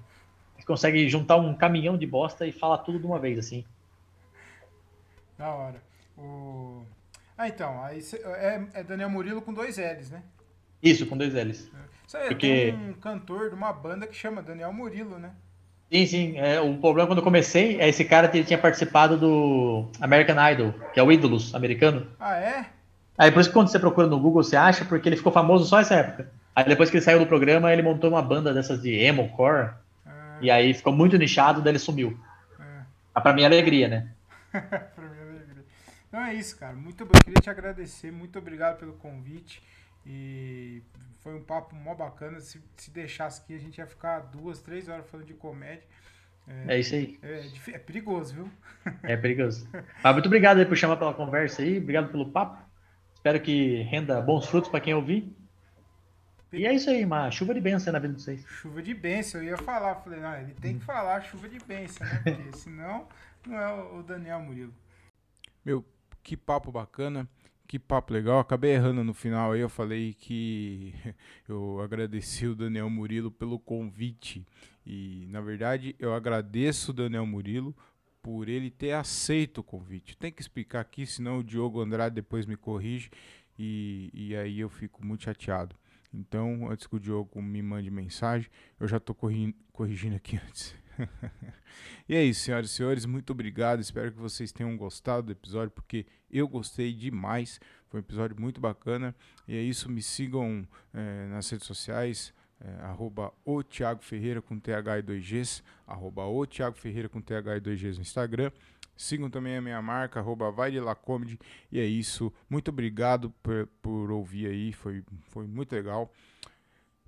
A gente consegue juntar um caminhão de bosta e falar tudo de uma vez, assim. Da hora. O... Ah, então, aí cê, é, é, Daniel Murilo com dois L's, né? Isso, com dois L's. Isso aí, Porque... tem um cantor de uma banda que chama Daniel Murilo, né? Sim, sim. É, o problema quando eu comecei é esse cara que tinha participado do American Idol, que é o Ídolos americano. Ah, é? Aí por isso que quando você procura no Google, você acha, porque ele ficou famoso só essa época. Aí depois que ele saiu do programa, ele montou uma banda dessas de emo, core. Ah. E aí ficou muito nichado, daí ele sumiu. Ah. Ah, pra minha alegria, né? pra minha alegria. Então é isso, cara. Muito eu queria te agradecer. Muito obrigado pelo convite. E foi um papo mó bacana. Se, se deixasse aqui, a gente ia ficar duas, três horas falando de comédia. É, é isso aí. É, é, perigoso, viu? É perigoso. Mas muito obrigado aí por chamar pela conversa aí. Obrigado pelo papo. Espero que renda bons frutos para quem ouvir. E é isso aí, uma chuva de bênção na vida de vocês. Chuva de bênção, eu ia falar. Falei, não, ele tem que falar chuva de bênção, né? Porque senão não é o Daniel Murilo. Meu, que papo bacana. Que papo legal. Acabei errando no final aí. Eu falei que eu agradeci o Daniel Murilo pelo convite. E, na verdade, eu agradeço o Daniel Murilo por ele ter aceito o convite. Tem que explicar aqui, senão o Diogo Andrade depois me corrige. E, e aí eu fico muito chateado. Então, antes que o Diogo me mande mensagem, eu já estou corrigindo aqui antes. e é isso, senhoras e senhores. Muito obrigado. Espero que vocês tenham gostado do episódio, porque eu gostei demais. Foi um episódio muito bacana. E é isso. Me sigam é, nas redes sociais. É, arroba o Thiago Ferreira com TH e 2Gs, arroba o Thiago Ferreira com TH e 2Gs no Instagram. Sigam também a minha marca, arroba vai de lá comedy. E é isso. Muito obrigado por, por ouvir aí. Foi, foi muito legal.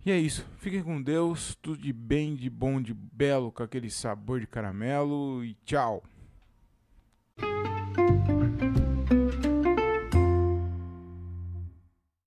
E é isso. Fiquem com Deus. Tudo de bem, de bom, de belo, com aquele sabor de caramelo. E tchau.